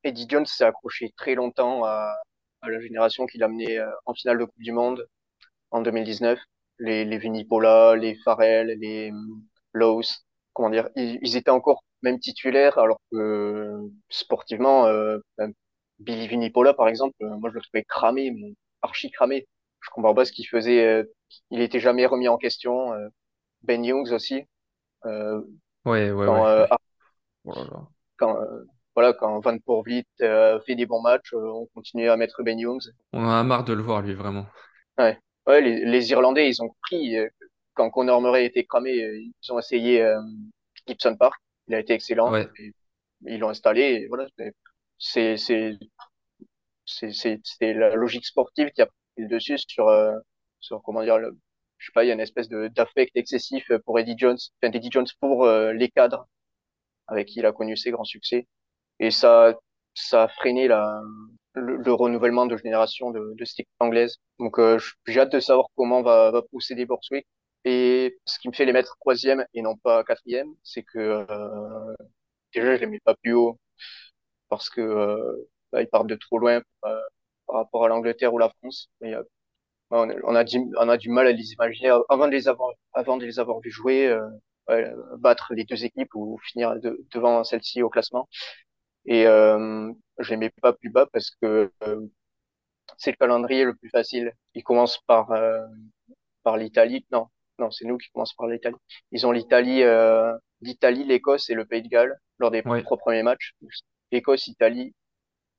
Eddie Jones s'est accroché très longtemps à, à la génération qu'il a mené euh, en finale de Coupe du Monde en 2019. Les, les Vunipola, les Farrell, les hum, Lowe's, comment dire, ils, ils étaient encore même titulaires, alors que sportivement, euh, ben, Billy Vunipola, par exemple, euh, moi je le trouvais cramé, mais archi cramé. Je comprends pas ce qu'il faisait. euh, il était jamais remis en question. euh. Ben Youngs aussi. Euh, Ouais, ouais, quand, ouais, euh, ouais. Oh quand euh, voilà, quand Van Poorvliet euh, fait des bons matchs, on continue à mettre Ben Youngs. On en a marre de le voir, lui, vraiment. Ouais, ouais, les, les Irlandais, ils ont pris quand Conor Murray était cramé, ils ont essayé euh, Gibson Park. Il a été excellent. Ouais, Et ils l'ont installé. Et voilà, c'est c'est c'est c'est c'est la logique sportive qui a pris le dessus sur euh, sur comment dire le, je sais pas, il y a une espèce de d'affect excessif pour Eddie Jones, enfin Eddie Jones pour euh, les cadres avec qui il a connu ses grands succès. Et ça ça a freiné la le, le renouvellement de génération de, de cette équipe anglaise. Donc euh, j'ai hâte de savoir comment va, va procéder Borswick. Et ce qui me fait les mettre troisième et non pas quatrième, c'est que euh, déjà je les mets pas plus haut parce que euh, bah, ils partent de trop loin euh, par rapport à l'Angleterre ou la France. Euh, on, on, a du, on a du mal à les imaginer avant de les avoir, avant de les avoir vu jouer, euh, battre les deux équipes ou finir de, devant celle-ci au classement. Et euh, je les mets pas plus bas parce que euh, c'est le calendrier le plus facile. Ils commencent par par l'Italie. Non, non, c'est nous qui commençons par l'Italie. Ils ont l'Italie, euh, l'Italie, l'Écosse et le Pays de Galles lors des ouais. trois premiers matchs. Écosse, Italie,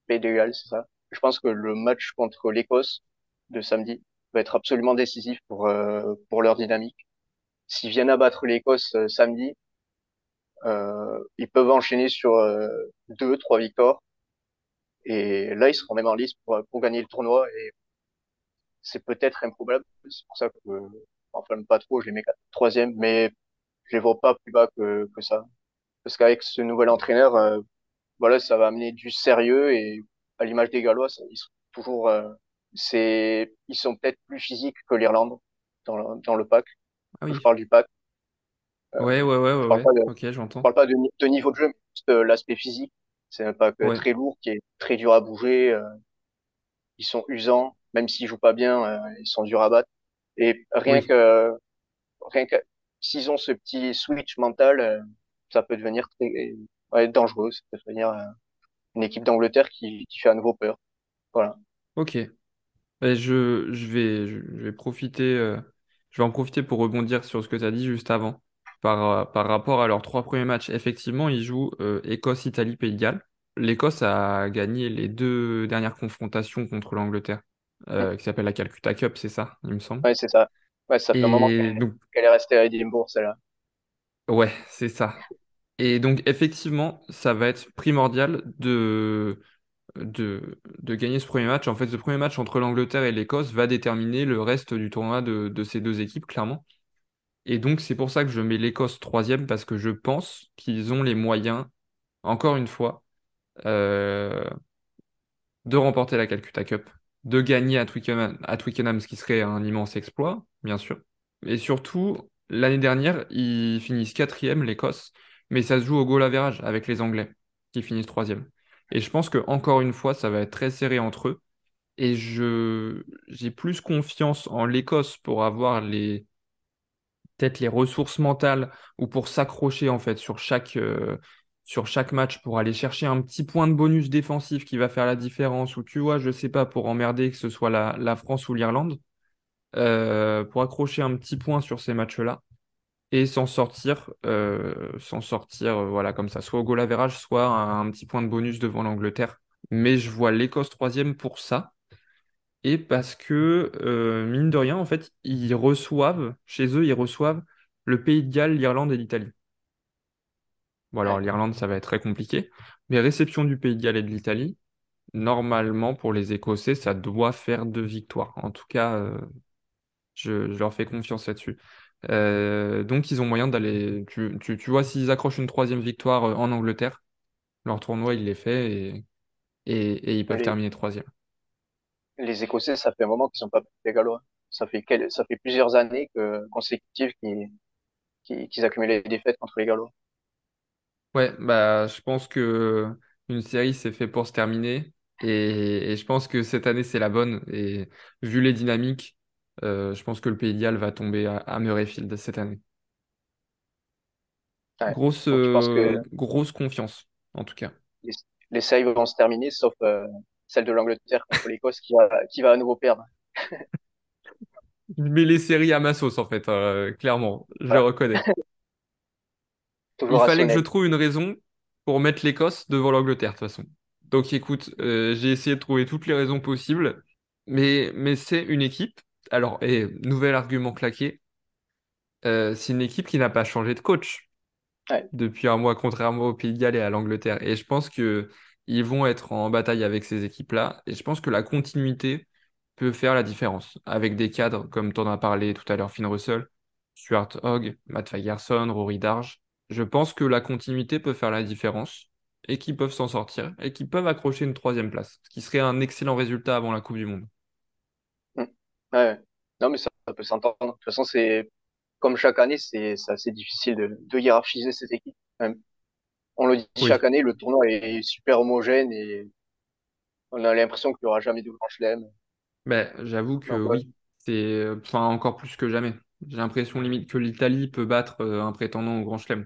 Pays de Galles, c'est ça. Je pense que le match contre l'Écosse de samedi va être absolument décisif pour euh, pour leur dynamique. S'ils viennent à battre l'Écosse euh, samedi, ils peuvent enchaîner sur deux, trois victoires. Et là, ils seront même en lice pour, pour gagner le tournoi. Et c'est peut-être improbable. C'est pour ça que enfin pas trop, je les mets troisième, mais je les vois pas plus bas que, que ça. Parce qu'avec ce nouvel entraîneur, euh, voilà, ça va amener du sérieux et à l'image des Gallois, ça, ils sont toujours, euh, c'est, ils sont peut-être plus physiques que l'Irlande dans le, dans le pack. Ah Je oui. parle du pack. Euh, Ouais, ouais, ouais, ouais, je parle ouais. pas de, Ok, je j'entends. parle pas de, ni- de niveau de jeu, mais juste euh, l'aspect physique. C'est un pack euh, Ouais, très lourd qui est très dur à bouger. ils sont usants, même s'ils jouent pas bien, ils sont durs à battre. Et rien oui. que, rien que, s'ils ont ce petit switch mental, euh, ça peut devenir très, ouais, dangereux. Ça peut devenir euh, une équipe d'Angleterre qui, qui fait à nouveau peur. Voilà. Ok. Ben, je, je vais, je vais profiter, euh, je vais en profiter pour rebondir sur ce que tu as dit juste avant. Par, par rapport à leurs trois premiers matchs, effectivement, ils jouent euh, Écosse, Italie, Pays de Galles. L'Écosse a gagné les deux dernières confrontations contre l'Angleterre. Euh, qui s'appelle la Calcutta Cup, c'est ça, il me semble. Ouais, c'est ça. Ouais, ça fait un moment qu'elle donc, est restée à Édimbourg, celle-là. ouais, c'est ça. Et donc, effectivement, ça va être primordial de, de, de gagner ce premier match. En fait, ce premier match entre l'Angleterre et l'Écosse va déterminer le reste du tournoi de, de ces deux équipes, clairement. Et donc, c'est pour ça que je mets l'Écosse troisième, parce que je pense qu'ils ont les moyens, encore une fois, euh, de remporter la Calcutta Cup, de gagner à Twickenham, à Twickenham, ce qui serait un immense exploit, bien sûr. Et surtout, l'année dernière, ils finissent quatrième, l'Écosse, mais ça se joue au goal average avec les Anglais, qui finissent troisième. Et je pense que encore une fois, ça va être très serré entre eux. Et je j'ai plus confiance en l'Écosse pour avoir les peut-être les ressources mentales ou pour s'accrocher en fait sur chaque euh, sur chaque match pour aller chercher un petit point de bonus défensif qui va faire la différence ou tu vois, je sais pas pour emmerder que ce soit la, France ou l'Irlande euh, pour accrocher un petit point sur ces matchs-là et s'en sortir euh, s'en sortir euh, voilà comme ça soit au goal average soit un, un petit point de bonus devant l'Angleterre. Mais je vois l'Écosse troisième pour ça et parce que, mine de rien, en fait, ils reçoivent, chez eux, ils reçoivent le Pays de Galles, l'Irlande et l'Italie. Bon, alors Ouais. l'Irlande, ça va être très compliqué, mais réception du Pays de Galles et de l'Italie, normalement, pour les Écossais, ça doit faire deux victoires. En tout cas, euh, je, je leur fais confiance là-dessus. Euh, donc, ils ont moyen d'aller. Tu, tu, tu vois, s'ils accrochent une troisième victoire euh, en Angleterre, leur tournoi, il est fait et, et, et ils peuvent Les, terminer troisième. les Écossais, ça fait un moment qu'ils sont pas les Gallois. Ça fait quel, ça fait plusieurs années que, consécutives qu'ils accumulent les défaites contre les Gallois. Ouais, bah, je pense que une série, c'est fait pour se terminer. Et, et je pense que cette année, c'est la bonne. Et vu les dynamiques, euh, je pense que le Pays de Galles va tomber à, à Murrayfield cette année. Ouais. Grosse, Donc je pense que euh, grosse confiance, en tout cas. les, les séries vont se terminer, sauf euh, celle de l'Angleterre contre l'Écosse qui va, qui va à nouveau perdre. Mais les séries à ma sauce, en fait, euh, clairement, je le Voilà. reconnais. Il fallait que je trouve une raison pour mettre l'Écosse devant l'Angleterre, de toute façon. Donc écoute, euh, j'ai essayé de trouver toutes les raisons possibles. Mais, mais c'est une équipe. Alors, et nouvel argument claqué. Euh, c'est une équipe qui n'a pas changé de coach. Ouais, depuis un mois, contrairement au Pays de Galles et à l'Angleterre. Et je pense que ils vont être en bataille avec ces équipes-là. Et je pense que la continuité peut faire la différence avec des cadres comme tu en as parlé tout à l'heure, Finn Russell, Stuart Hogg, Matt Fagerson, Rory Darge. Je pense que la continuité peut faire la différence et qu'ils peuvent s'en sortir et qu'ils peuvent accrocher une troisième place, ce qui serait un excellent résultat avant la Coupe du Monde. Mm. ouais. Non, mais ça, ça peut s'entendre. De toute façon, c'est comme chaque année, c'est assez difficile de, de hiérarchiser cette équipe. même. On le dit Oui, chaque année, le tournoi est super homogène et on a l'impression qu'il n'y aura jamais de grand chelem. mais j'avoue que ouais, oui, c'est enfin encore plus que jamais. J'ai l'impression limite que l'Italie peut battre euh, un prétendant au Grand Chelem,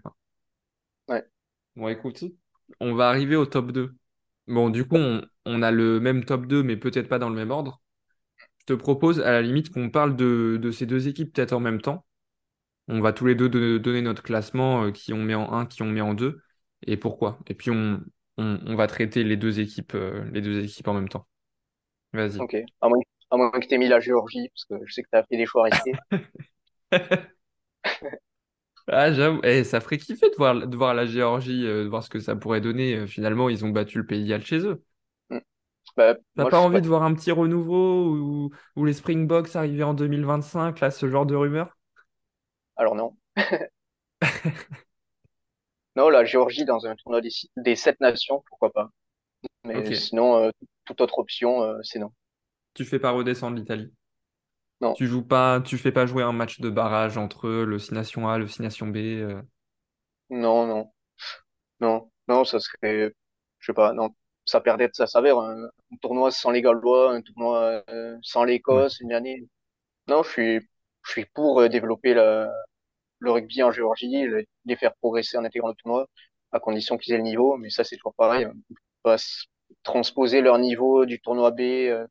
ouais, Bon, écoute, on va arriver au top 2. Bon, du coup, on, on a le même top 2, mais peut-être pas dans le même ordre. Je te propose à la limite qu'on parle de, de ces deux équipes peut-être en même temps. On va tous les deux de- donner notre classement, euh, qui on met en un, qui on met en 2, et pourquoi. Et puis on, on, on va traiter les deux équipes, euh, les deux équipes en même temps. Vas-y. ok. À moins, à moins que tu aies mis la Géorgie, parce que je sais que tu as fait des choix risqués. Ah, j'avoue, eh, ça ferait kiffer de voir, de voir la Géorgie, euh, de voir ce que ça pourrait donner. Euh, Finalement, ils ont battu le Pays de Galles chez eux. Mm. Bah, T'as moi, pas je suis envie pas. de voir un petit renouveau ou, ou les Springboks arriver en 2025, là, ce genre de rumeurs? Alors non. Non, la Géorgie dans un tournoi des, six- des sept nations, pourquoi pas. Ok, Mais sinon, euh, toute autre option, euh, c'est non. tu fais pas redescendre l'Italie? Non, Tu joues pas, tu fais pas jouer un match de barrage entre le 6 Nation A, le 6 Nation B. euh. non, non, non, non, ça serait, je sais pas, non, ça perdrait de sa saveur. Un, un tournoi sans les Gallois, un tournoi euh, sans Ouais, l'Écosse, une année. Non, je suis, je suis pour euh, développer la, le rugby en Géorgie, le- les faire progresser en intégrant le tournoi, à condition qu'ils aient le niveau. Mais ça, c'est toujours pareil. On peut pas s- transposer leur niveau du tournoi B euh,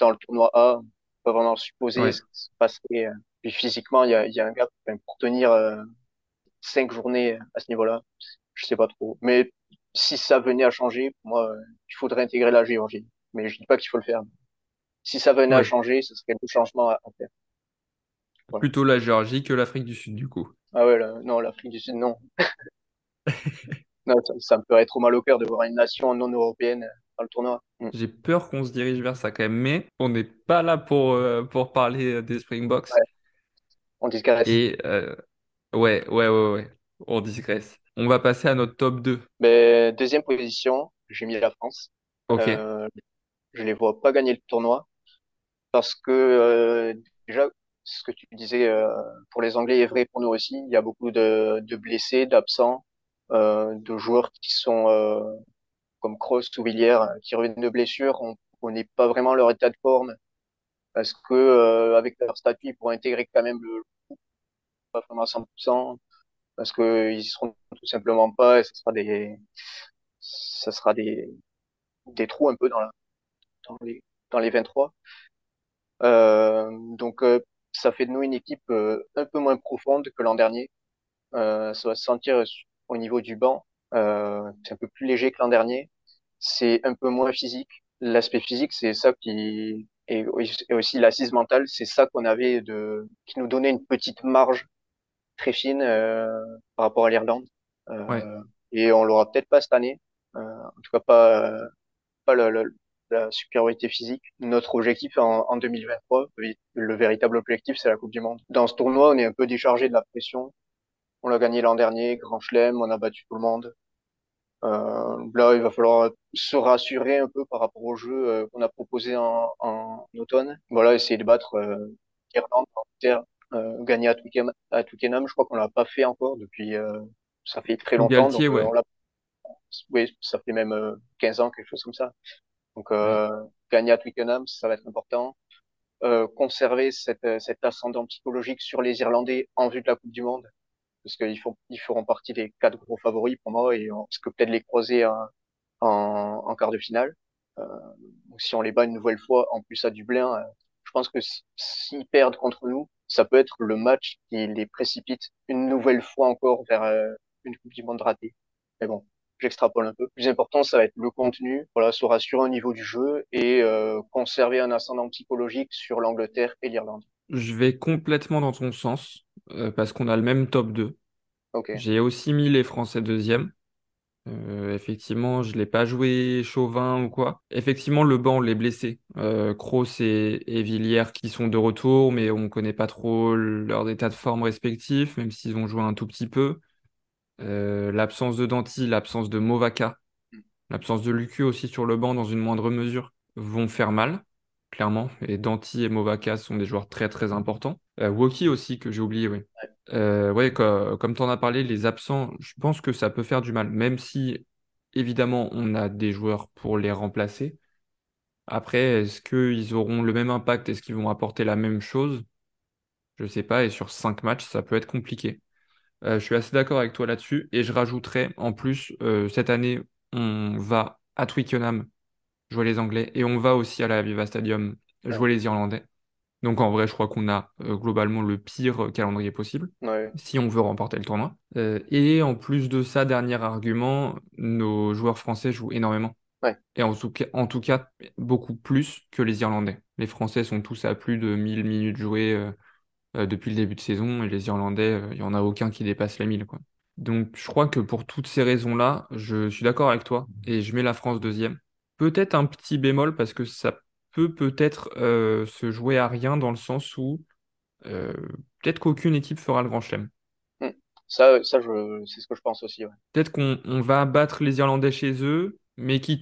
dans le tournoi A. Pas vraiment supposer ouais, ce qui se passerait. euh. Puis physiquement, il y a, il y a un gap pour tenir euh, cinq journées à ce niveau-là. Je sais pas trop. Mais si ça venait à changer, pour moi, euh, il faudrait intégrer la Géorgie. Mais je dis pas qu'il faut le faire. Si ça venait à changer, ce serait le changement à, à faire. Voilà. Plutôt la Géorgie que l'Afrique du Sud, du coup. Ah ouais, non, l'Afrique du Sud, non. Non, ça, ça me ferait trop mal au cœur de voir une nation non européenne dans le tournoi. Mm. J'ai peur qu'on se dirige vers ça quand même, mais on n'est pas là pour, euh, pour parler euh, des Springboks. Ouais, on digresse. Et euh, ouais, ouais, ouais, ouais, on digresse. On va passer à notre top 2. Mais deuxième position, j'ai mis la France. Ok, Euh, je les vois pas gagner le tournoi parce que euh, déjà, ce que tu disais euh, pour les Anglais est vrai pour nous aussi. Il y a beaucoup de, de blessés, d'absents, euh, de joueurs qui sont euh, comme Kroos ou Villiers euh, qui reviennent de blessures. On on n'est pas vraiment leur état de forme parce que euh, avec leur statut, ils pourront intégrer quand même le pas vraiment à 100%. parce que ils seront tout simplement pas et ce sera des ça sera des des trous un peu dans la dans les dans les 23 euh, donc euh, ça fait de nous une équipe un peu moins profonde que l'an dernier ça va se sentir au niveau du banc c'est un peu plus léger que l'an dernier c'est un peu moins physique l'aspect physique c'est ça qui et, et aussi l'assise mentale c'est ça qu'on avait de qui nous donnait une petite marge très fine euh, par rapport à l'Irlande. ouais. Euh, et on l'aura peut-être pas cette année. Euh, en tout cas, pas, pas la, supériorité physique. Notre objectif en, en 2023, le, le véritable objectif, c'est la Coupe du Monde. Dans ce tournoi, on est un peu déchargé de la pression. On l'a gagné l'an dernier, Grand Chelem, on a battu tout le monde. Euh, là, il va falloir se rassurer un peu par rapport au jeu euh, qu'on a proposé en, en automne. Voilà, essayer de battre euh, l'Irlande, l'Angleterre, euh, gagner à Twickenham, à Twickenham. Je crois qu'on l'a pas fait encore depuis, euh, ça fait très longtemps, Galtier, donc on ouais. l'a, oui, ça fait même euh, 15 ans, quelque chose comme ça. Donc Ouais. euh, gagner à Twickenham, ça va être important. Euh, conserver cette, cet ascendant psychologique sur les Irlandais en vue de la Coupe du Monde, parce qu'ils font, ils feront partie des quatre gros favoris pour moi et on risque peut-être les croiser en, en, en quart de finale. Euh, si on les bat une nouvelle fois, en plus à Dublin, euh, je pense que s'ils perdent contre nous, ça peut être le match qui les précipite une nouvelle fois encore vers euh, une Coupe du Monde ratée. Mais bon, j'extrapole un peu. Plus important, ça va être le contenu, voilà, se rassurer au niveau du jeu et euh, conserver un ascendant psychologique sur l'Angleterre et l'Irlande. Je vais complètement dans ton sens, euh, parce qu'on a le même top 2. Ok. J'ai aussi mis les Français deuxième. Euh, effectivement, je l'ai pas joué Chauvin ou quoi. Effectivement, le banc, les blessés. Euh, Kroos et, et Villiers qui sont de retour, mais on connaît pas trop leur état de forme respectif, même s'ils ont joué un tout petit peu. Euh, l'absence de Danti, l'absence de Movaka, l'absence de Lucu aussi sur le banc dans une moindre mesure vont faire mal, clairement. Et Danti et Movaka sont des joueurs très très importants. Euh, Woki aussi, que j'ai oublié, oui. Euh, ouais, co- comme tu en as parlé, les absents, je pense que ça peut faire du mal, même si évidemment on a des joueurs pour les remplacer. Après, est-ce qu'ils auront le même impact? Est-ce qu'ils vont apporter la même chose? Je sais pas, et sur cinq matchs, ça peut être compliqué. Euh, je suis assez d'accord avec toi là-dessus, et je rajouterais en plus, euh, cette année, on va à Twickenham jouer les Anglais, et on va aussi à la Aviva Stadium Ouais. jouer les Irlandais. Donc en vrai, je crois qu'on a euh, globalement le pire calendrier possible Ouais. si on veut remporter le tournoi. Euh, et en plus de ça, dernier argument, nos joueurs français jouent énormément. Ouais. Et en tout cas, en tout cas, beaucoup plus que les Irlandais. Les Français sont tous à plus de 1000 minutes jouées euh, depuis le début de saison, et les Irlandais, il n'y en a aucun qui dépasse les 1000, quoi. Donc je crois que pour toutes ces raisons-là, je suis d'accord avec toi, et je mets la France deuxième. Peut-être un petit bémol, parce que ça peut peut-être euh, se jouer à rien dans le sens où euh, peut-être qu'aucune équipe fera le Grand Chelem. Hmm. Ça, ça, je, c'est ce que je pense aussi. Ouais. Peut-être qu'on on va battre les Irlandais chez eux, mais qui,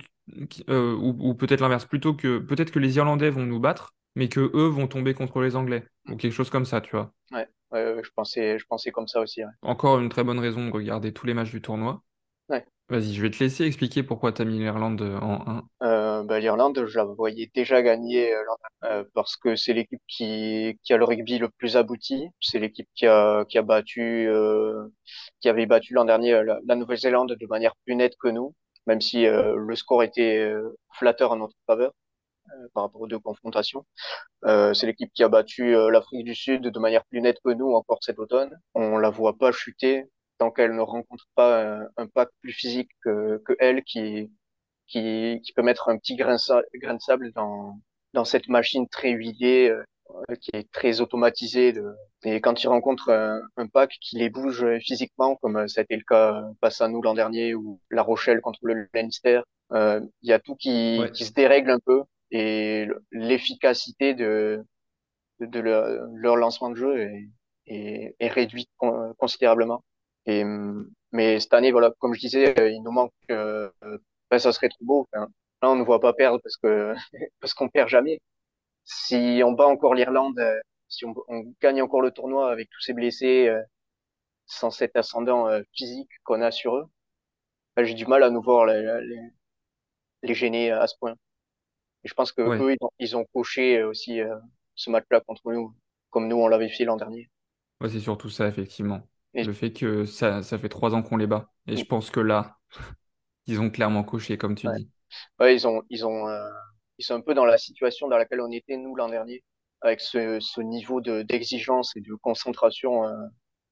qui- euh, ou, ou peut-être l'inverse, plutôt que peut-être que les Irlandais vont nous battre, mais que eux vont tomber contre les Anglais, ou quelque chose comme ça, tu vois. Ouais. Ouais, ouais, je pensais, je pensais comme ça aussi. Encore une très bonne raison de regarder tous les matchs du tournoi. Ouais. Vas-y, je vais te laisser expliquer pourquoi tu as mis l'Irlande en 1. Euh, bah, l'Irlande, je la voyais déjà gagner euh, euh, parce que c'est l'équipe qui, qui a le rugby le plus abouti. C'est l'équipe qui a, qui a battu, euh, qui avait battu l'an dernier euh, la, la Nouvelle-Zélande de manière plus nette que nous, même si euh, le score était flatteur en notre faveur par rapport aux deux confrontations. Euh, c'est l'équipe qui a battu l'Afrique du Sud de manière plus nette que nous encore cet automne. On la voit pas chuter tant qu'elle ne rencontre pas un, un pack plus physique que, que elle qui qui, qui peut mettre un petit grain, de sable dans, dans cette machine très huilée, euh, qui est très automatisée. De... Et quand ils rencontrent un, un pack qui les bouge physiquement, comme ça a été le cas euh, face à nous l'an dernier ou La Rochelle contre le Leinster, euh, il y a tout qui, Ouais. qui se dérègle un peu et l'efficacité de, de, de leur, leur lancement de jeu est, est, est réduite con- considérablement. Et, mais cette année, voilà, comme je disais, euh, il nous manque euh, ben, ça serait trop beau. Enfin, là, on ne voit pas perdre parce que parce qu'on perd jamais. Si on bat encore l'Irlande, euh, si on, on gagne encore le tournoi avec tous ces blessés, euh, sans cet ascendant euh, physique qu'on a sur eux, ben, j'ai du mal à nous voir les, les, les gêner à ce point. Et je pense que Ouais, eux, ils ont, ils ont coché aussi euh, ce match-là contre nous, comme nous on l'avait fait l'an dernier. ouais, c'est surtout ça, effectivement. Et Le fait que ça, ça fait trois ans qu'on les bat. Et je pense que là, ils ont clairement coché, comme tu ouais, dis. ouais, ils ont, ils ont, euh, ils sont un peu dans la situation dans laquelle on était nous l'an dernier, avec ce, ce niveau de d'exigence et de concentration. euh,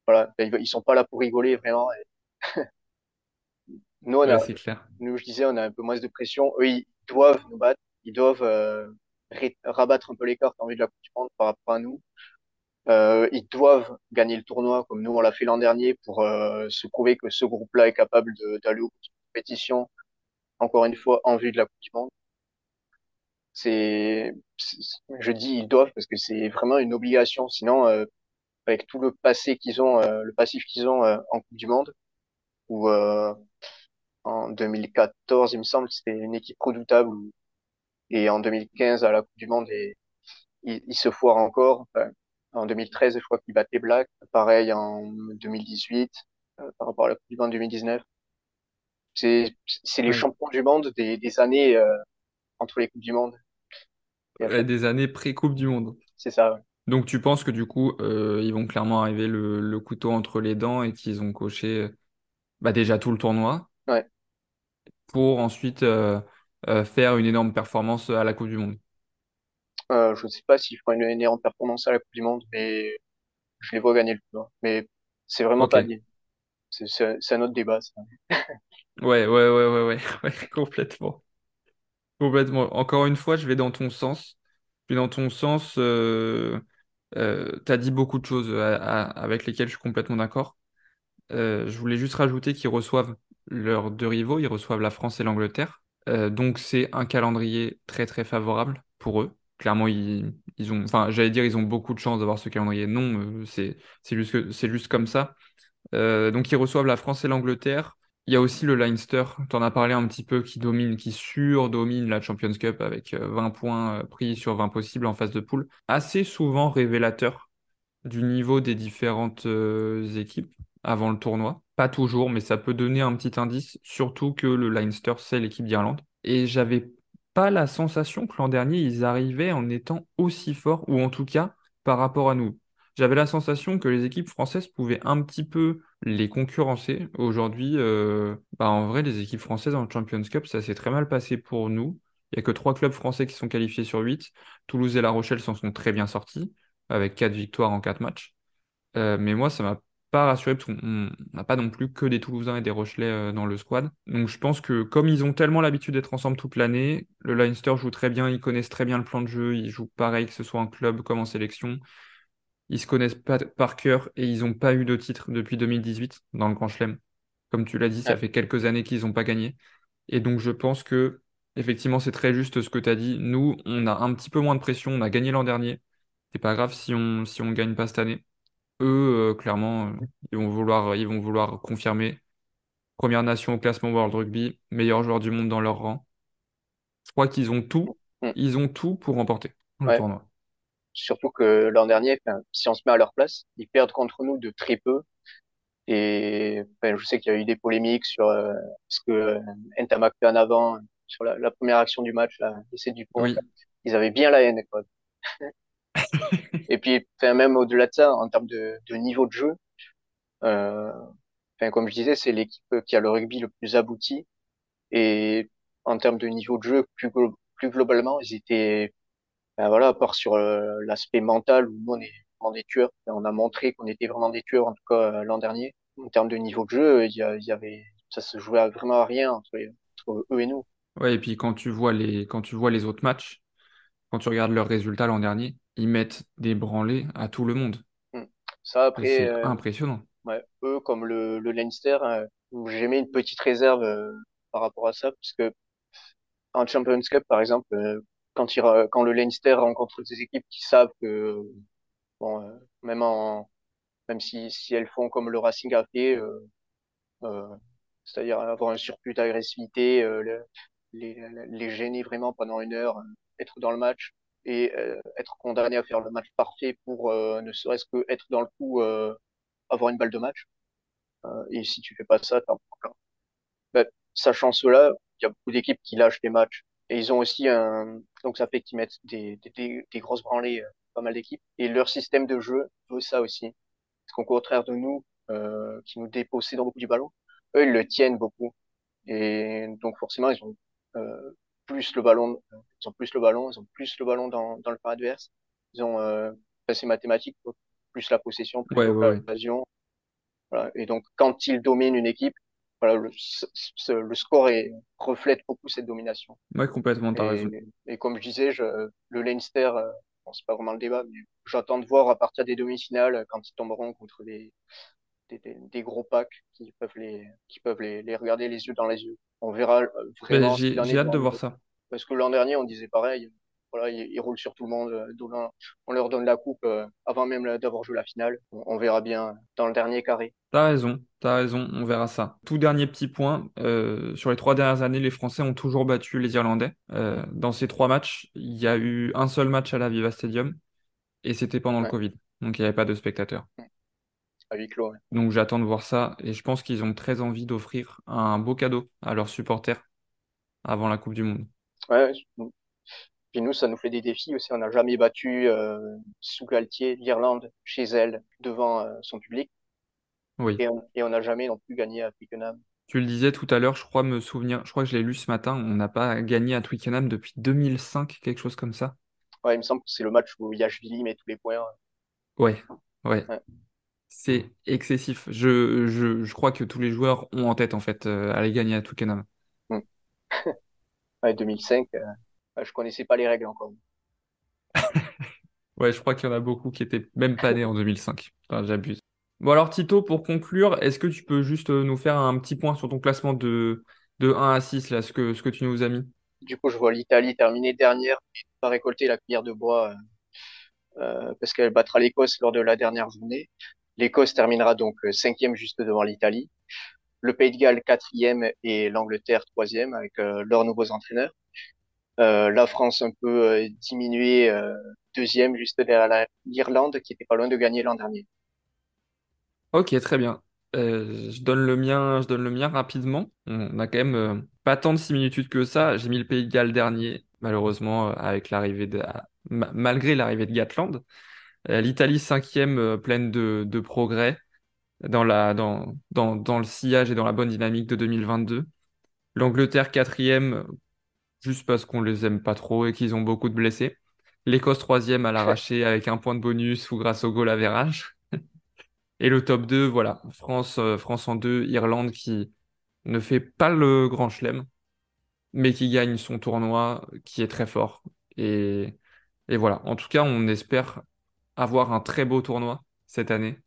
voilà, ils, ils sont pas là pour rigoler vraiment. Et nous, on a, Ouais, c'est clair. nous, je disais, on a un peu moins de pression. Eux, ils doivent nous battre, ils doivent euh, rabattre un peu les cartes en vue de la Coupe du Monde par rapport à nous. Euh, ils doivent gagner le tournoi comme nous on l'a fait l'an dernier pour euh, se prouver que ce groupe-là est capable d'aller aux compétitions encore une fois en vue de la Coupe du Monde. C'est, je dis ils doivent parce que c'est vraiment une obligation. Sinon, euh, avec tout le passé qu'ils ont, euh, le passif qu'ils ont euh, en Coupe du Monde, où euh, en 2014, il me semble, c'était une équipe redoutable, et en 2015 à la Coupe du Monde, et, ils, ils se foirent encore. Enfin, en 2013, je crois qu'ils battent les Blacks. Pareil en 2018, euh, par rapport à la Coupe du Monde 2019. C'est, les champions du monde des, des années euh, entre les Coupes du Monde. Et des années pré-Coupe du Monde. C'est ça. ouais. Donc tu penses que du coup, euh, ils vont clairement arriver le, le couteau entre les dents et qu'ils ont coché bah, déjà tout le tournoi Ouais. pour ensuite faire une énorme performance à la Coupe du Monde. Euh, je ne sais pas s'ils feront une énorme performance à la Coupe du Monde, mais je les vois gagner le tournoi. Mais c'est vraiment pas dit. C'est, un autre débat, ça. Ouais, ouais, ouais, ouais, ouais, ouais, complètement. Complètement. Encore une fois, je vais dans ton sens. Vais dans ton sens. Euh, euh, t'as dit beaucoup de choses à- à- avec lesquelles je suis complètement d'accord. Euh, je voulais juste rajouter qu'ils reçoivent leurs deux rivaux, ils reçoivent la France et l'Angleterre. Euh, donc c'est un calendrier très très favorable pour eux. Clairement, ils, ont, enfin, j'allais dire, ils ont beaucoup de chance d'avoir ce calendrier. Non, euh, c'est juste c'est juste comme ça. Euh, donc ils reçoivent la France et l'Angleterre. Il y a aussi le Leinster, tu en as parlé un petit peu, qui domine, qui surdomine la Champions Cup avec euh, 20 points euh, pris sur 20 possibles en phase de poule. Assez souvent révélateur du niveau des différentes équipes avant le tournoi. Pas toujours, mais ça peut donner un petit indice, surtout que le Leinster, c'est l'équipe d'Irlande. Et j'avais pas la sensation que l'an dernier, ils arrivaient en étant aussi forts, ou en tout cas par rapport à nous. J'avais la sensation que les équipes françaises pouvaient un petit peu les concurrencer. Aujourd'hui, euh, bah en vrai, les équipes françaises en Champions Cup, ça s'est très mal passé pour nous. Il n'y a que trois clubs français qui sont qualifiés sur huit. Toulouse et La Rochelle s'en sont très bien sortis, avec quatre victoires en quatre matchs. Euh, mais moi, ça m'a pas rassuré parce qu'on n'a pas non plus que des Toulousains et des Rochelais euh, dans le squad. Donc je pense que comme ils ont tellement l'habitude d'être ensemble toute l'année, le Leinster joue très bien, ils connaissent très bien le plan de jeu, ils jouent pareil que ce soit en club comme en sélection. Ils se connaissent pas par cœur et ils n'ont pas eu de titre depuis 2018 dans le Grand Chelem. Comme tu l'as dit, ça Ouais. fait quelques années qu'ils n'ont pas gagné. Et donc je pense que effectivement c'est très juste ce que tu as dit. Nous, on a un petit peu moins de pression, on a gagné l'an dernier. C'est pas grave si on si on gagne pas cette année. Eux, euh, clairement, ils vont vouloir, ils vont vouloir confirmer. Première nation au classement World Rugby, meilleur joueur du monde dans leur rang. Je crois qu'ils ont tout, Mm. ils ont tout pour remporter le Ouais. tournoi. Surtout que l'an dernier, si on se met à leur place, ils perdent contre nous de très peu. Et je sais qu'il y a eu des polémiques sur euh, ce que euh, Ntamak fait en avant, sur la, la première action du match, l'essai du pont. Oui, Ils avaient bien la haine, quoi. Et puis, même au-delà de ça, en termes de, niveau de jeu, euh, comme je disais, c'est l'équipe qui a le rugby le plus abouti. Et en termes de niveau de jeu, plus, glo- plus globalement, ils étaient, ben voilà, à part sur euh, l'aspect mental où nous on est vraiment des tueurs, on a montré qu'on était vraiment des tueurs en tout cas euh, l'an dernier. En termes de niveau de jeu, il y, avait, ça se jouait vraiment à rien entre, entre eux et nous. ouais, et puis quand tu vois les, quand tu vois les autres matchs, quand tu regardes leurs résultats l'an dernier, ils mettent des branlés à tout le monde. Hmm. Ça après, c'est euh, impressionnant. ouais, eux comme le, le Leinster, euh, j'ai mis une petite réserve euh, par rapport à ça, parce que en Champions Cup par exemple, euh, quand, il, quand le Leinster rencontre des équipes qui savent que bon, même en même si, si elles font comme le Racing a fait, c'est-à-dire avoir un surplus d'agressivité, le- les, les gêner vraiment pendant une heure, être dans le match et euh, être condamné à faire le match parfait pour euh, ne serait-ce que être dans le coup, euh, avoir une balle de match. Et si tu fais pas ça, t'as un. Ben, sachant cela, il y a beaucoup d'équipes qui lâchent les matchs. Et ils ont aussi un, donc ça fait qu'ils mettent des, des, des, des grosses branlées, pas mal d'équipes. Et leur système de jeu veut ça aussi. Parce qu'au contraire de nous, euh, qui nous dépossédons beaucoup du ballon, eux, ils le tiennent beaucoup. Et donc, forcément, ils ont euh, plus le ballon, ils ont plus le ballon, ils ont plus le ballon dans, dans le camp adverse. Ils ont, euh, enfin, c'est mathématique, plus la possession, plus Ouais, ouais, ouais. l'occasion. Voilà. Et donc, quand ils dominent une équipe, voilà, le, ce- le score est, reflète beaucoup cette domination. Ouais, complètement, t'as raison. Et, et comme je disais, je, le Leinster, euh, bon, c'est pas vraiment le débat, mais j'attends de voir à partir des demi-finales, quand ils tomberont contre des, des, des, des gros packs qui peuvent les, qui peuvent les, les regarder les yeux dans les yeux. On verra euh, vraiment qu'il j'ai hâte de voir ça. Parce que l'an dernier, on disait pareil. Voilà, ils, ils roulent sur tout le monde. euh, on leur donne la coupe euh, avant même d'avoir joué la finale. On, on verra bien dans le dernier carré. T'as raison, t'as raison, on verra ça. Tout dernier petit point, euh, sur les trois dernières années, les Français ont toujours battu les Irlandais. Dans ces trois matchs, il y a eu un seul match à la Viva Stadium et c'était pendant le Covid. Donc il n'y avait pas de spectateurs. À huis clos. ouais. Donc j'attends de voir ça et je pense qu'ils ont très envie d'offrir un beau cadeau à leurs supporters avant la Coupe du Monde. Ouais. Puis nous, ça nous fait des défis aussi. On n'a jamais battu euh, sous Galtier l'Irlande chez elle devant euh, son public. Oui. Et on et on n'a jamais non plus gagné à Twickenham. Tu le disais tout à l'heure, je crois me souvenir, je crois que je l'ai lu ce matin, on n'a pas gagné à Twickenham depuis 2005, quelque chose comme ça. Ouais, il me semble que c'est le match où Yashvili met tous les points. Ouais, ouais. Ouais. C'est excessif. Je, je, je crois que tous les joueurs ont en tête, en fait, euh, aller gagner à Twickenham. Mm. Ouais, 2005, euh, ouais, je connaissais pas les règles encore. Ouais, je crois qu'il y en a beaucoup qui étaient même pas nés en 2005. Enfin, j'abuse. Bon alors Tito, pour conclure, est-ce que tu peux juste euh, nous faire un petit point sur ton classement de, de 1 à 6, là, ce que, ce que tu nous as mis? Du coup, je vois l'Italie terminer dernière et pas récolter la cuillère de bois euh, euh, parce qu'elle battra l'Écosse lors de la dernière journée. L'Écosse terminera donc euh, cinquième juste devant l'Italie. Le Pays de Galles quatrième et l'Angleterre troisième avec euh, leurs nouveaux entraîneurs. Euh, la France un peu diminuée deuxième juste derrière la- l'Irlande qui était pas loin de gagner l'an dernier. Ok, très bien. Je donne le mien, je donne le mien rapidement. On a quand même pas tant de similitudes que ça. J'ai mis le Pays de Galles dernier, malheureusement, avec l'arrivée de, ma- malgré l'arrivée de Gatland. Euh, l'Italie cinquième, euh, pleine de, de progrès dans la, dans, dans, dans le sillage et dans la bonne dynamique de 2022. L'Angleterre quatrième, juste parce qu'on les aime pas trop et qu'ils ont beaucoup de blessés. L'Écosse troisième à l'arraché avec un point de bonus ou grâce au goal average. Et le top 2, voilà, France, euh, France en 2, Irlande qui ne fait pas le grand chelem, mais qui gagne son tournoi, qui est très fort. Et, et voilà, en tout cas, on espère avoir un très beau tournoi cette année.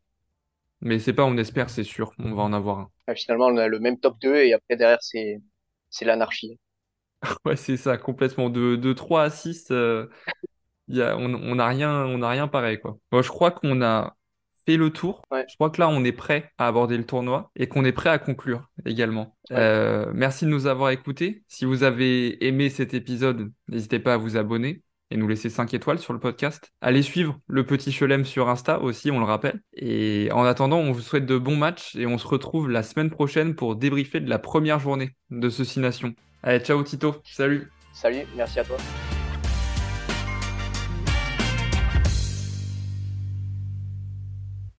Mais c'est pas on espère, c'est sûr, on va en avoir un. Euh, finalement, on a le même top 2 et après derrière c'est c'est l'anarchie. Ouais, c'est ça, complètement. De, de 3 à 6, euh, y a, on on n'a rien, on rien pareil, quoi. Moi, je crois qu'on a fait le tour. Ouais, Je crois que là, on est prêt à aborder le tournoi et qu'on est prêt à conclure également. ouais. Euh, merci de nous avoir écoutés. Si vous avez aimé cet épisode, n'hésitez pas à vous abonner et nous laisser 5 étoiles sur le podcast. Allez suivre le petit Chelem sur Insta aussi, on le rappelle. Et en attendant, on vous souhaite de bons matchs et on se retrouve la semaine prochaine pour débriefer de la première journée de ce Six Nations. Allez, ciao Tito, salut! Salut, merci à toi.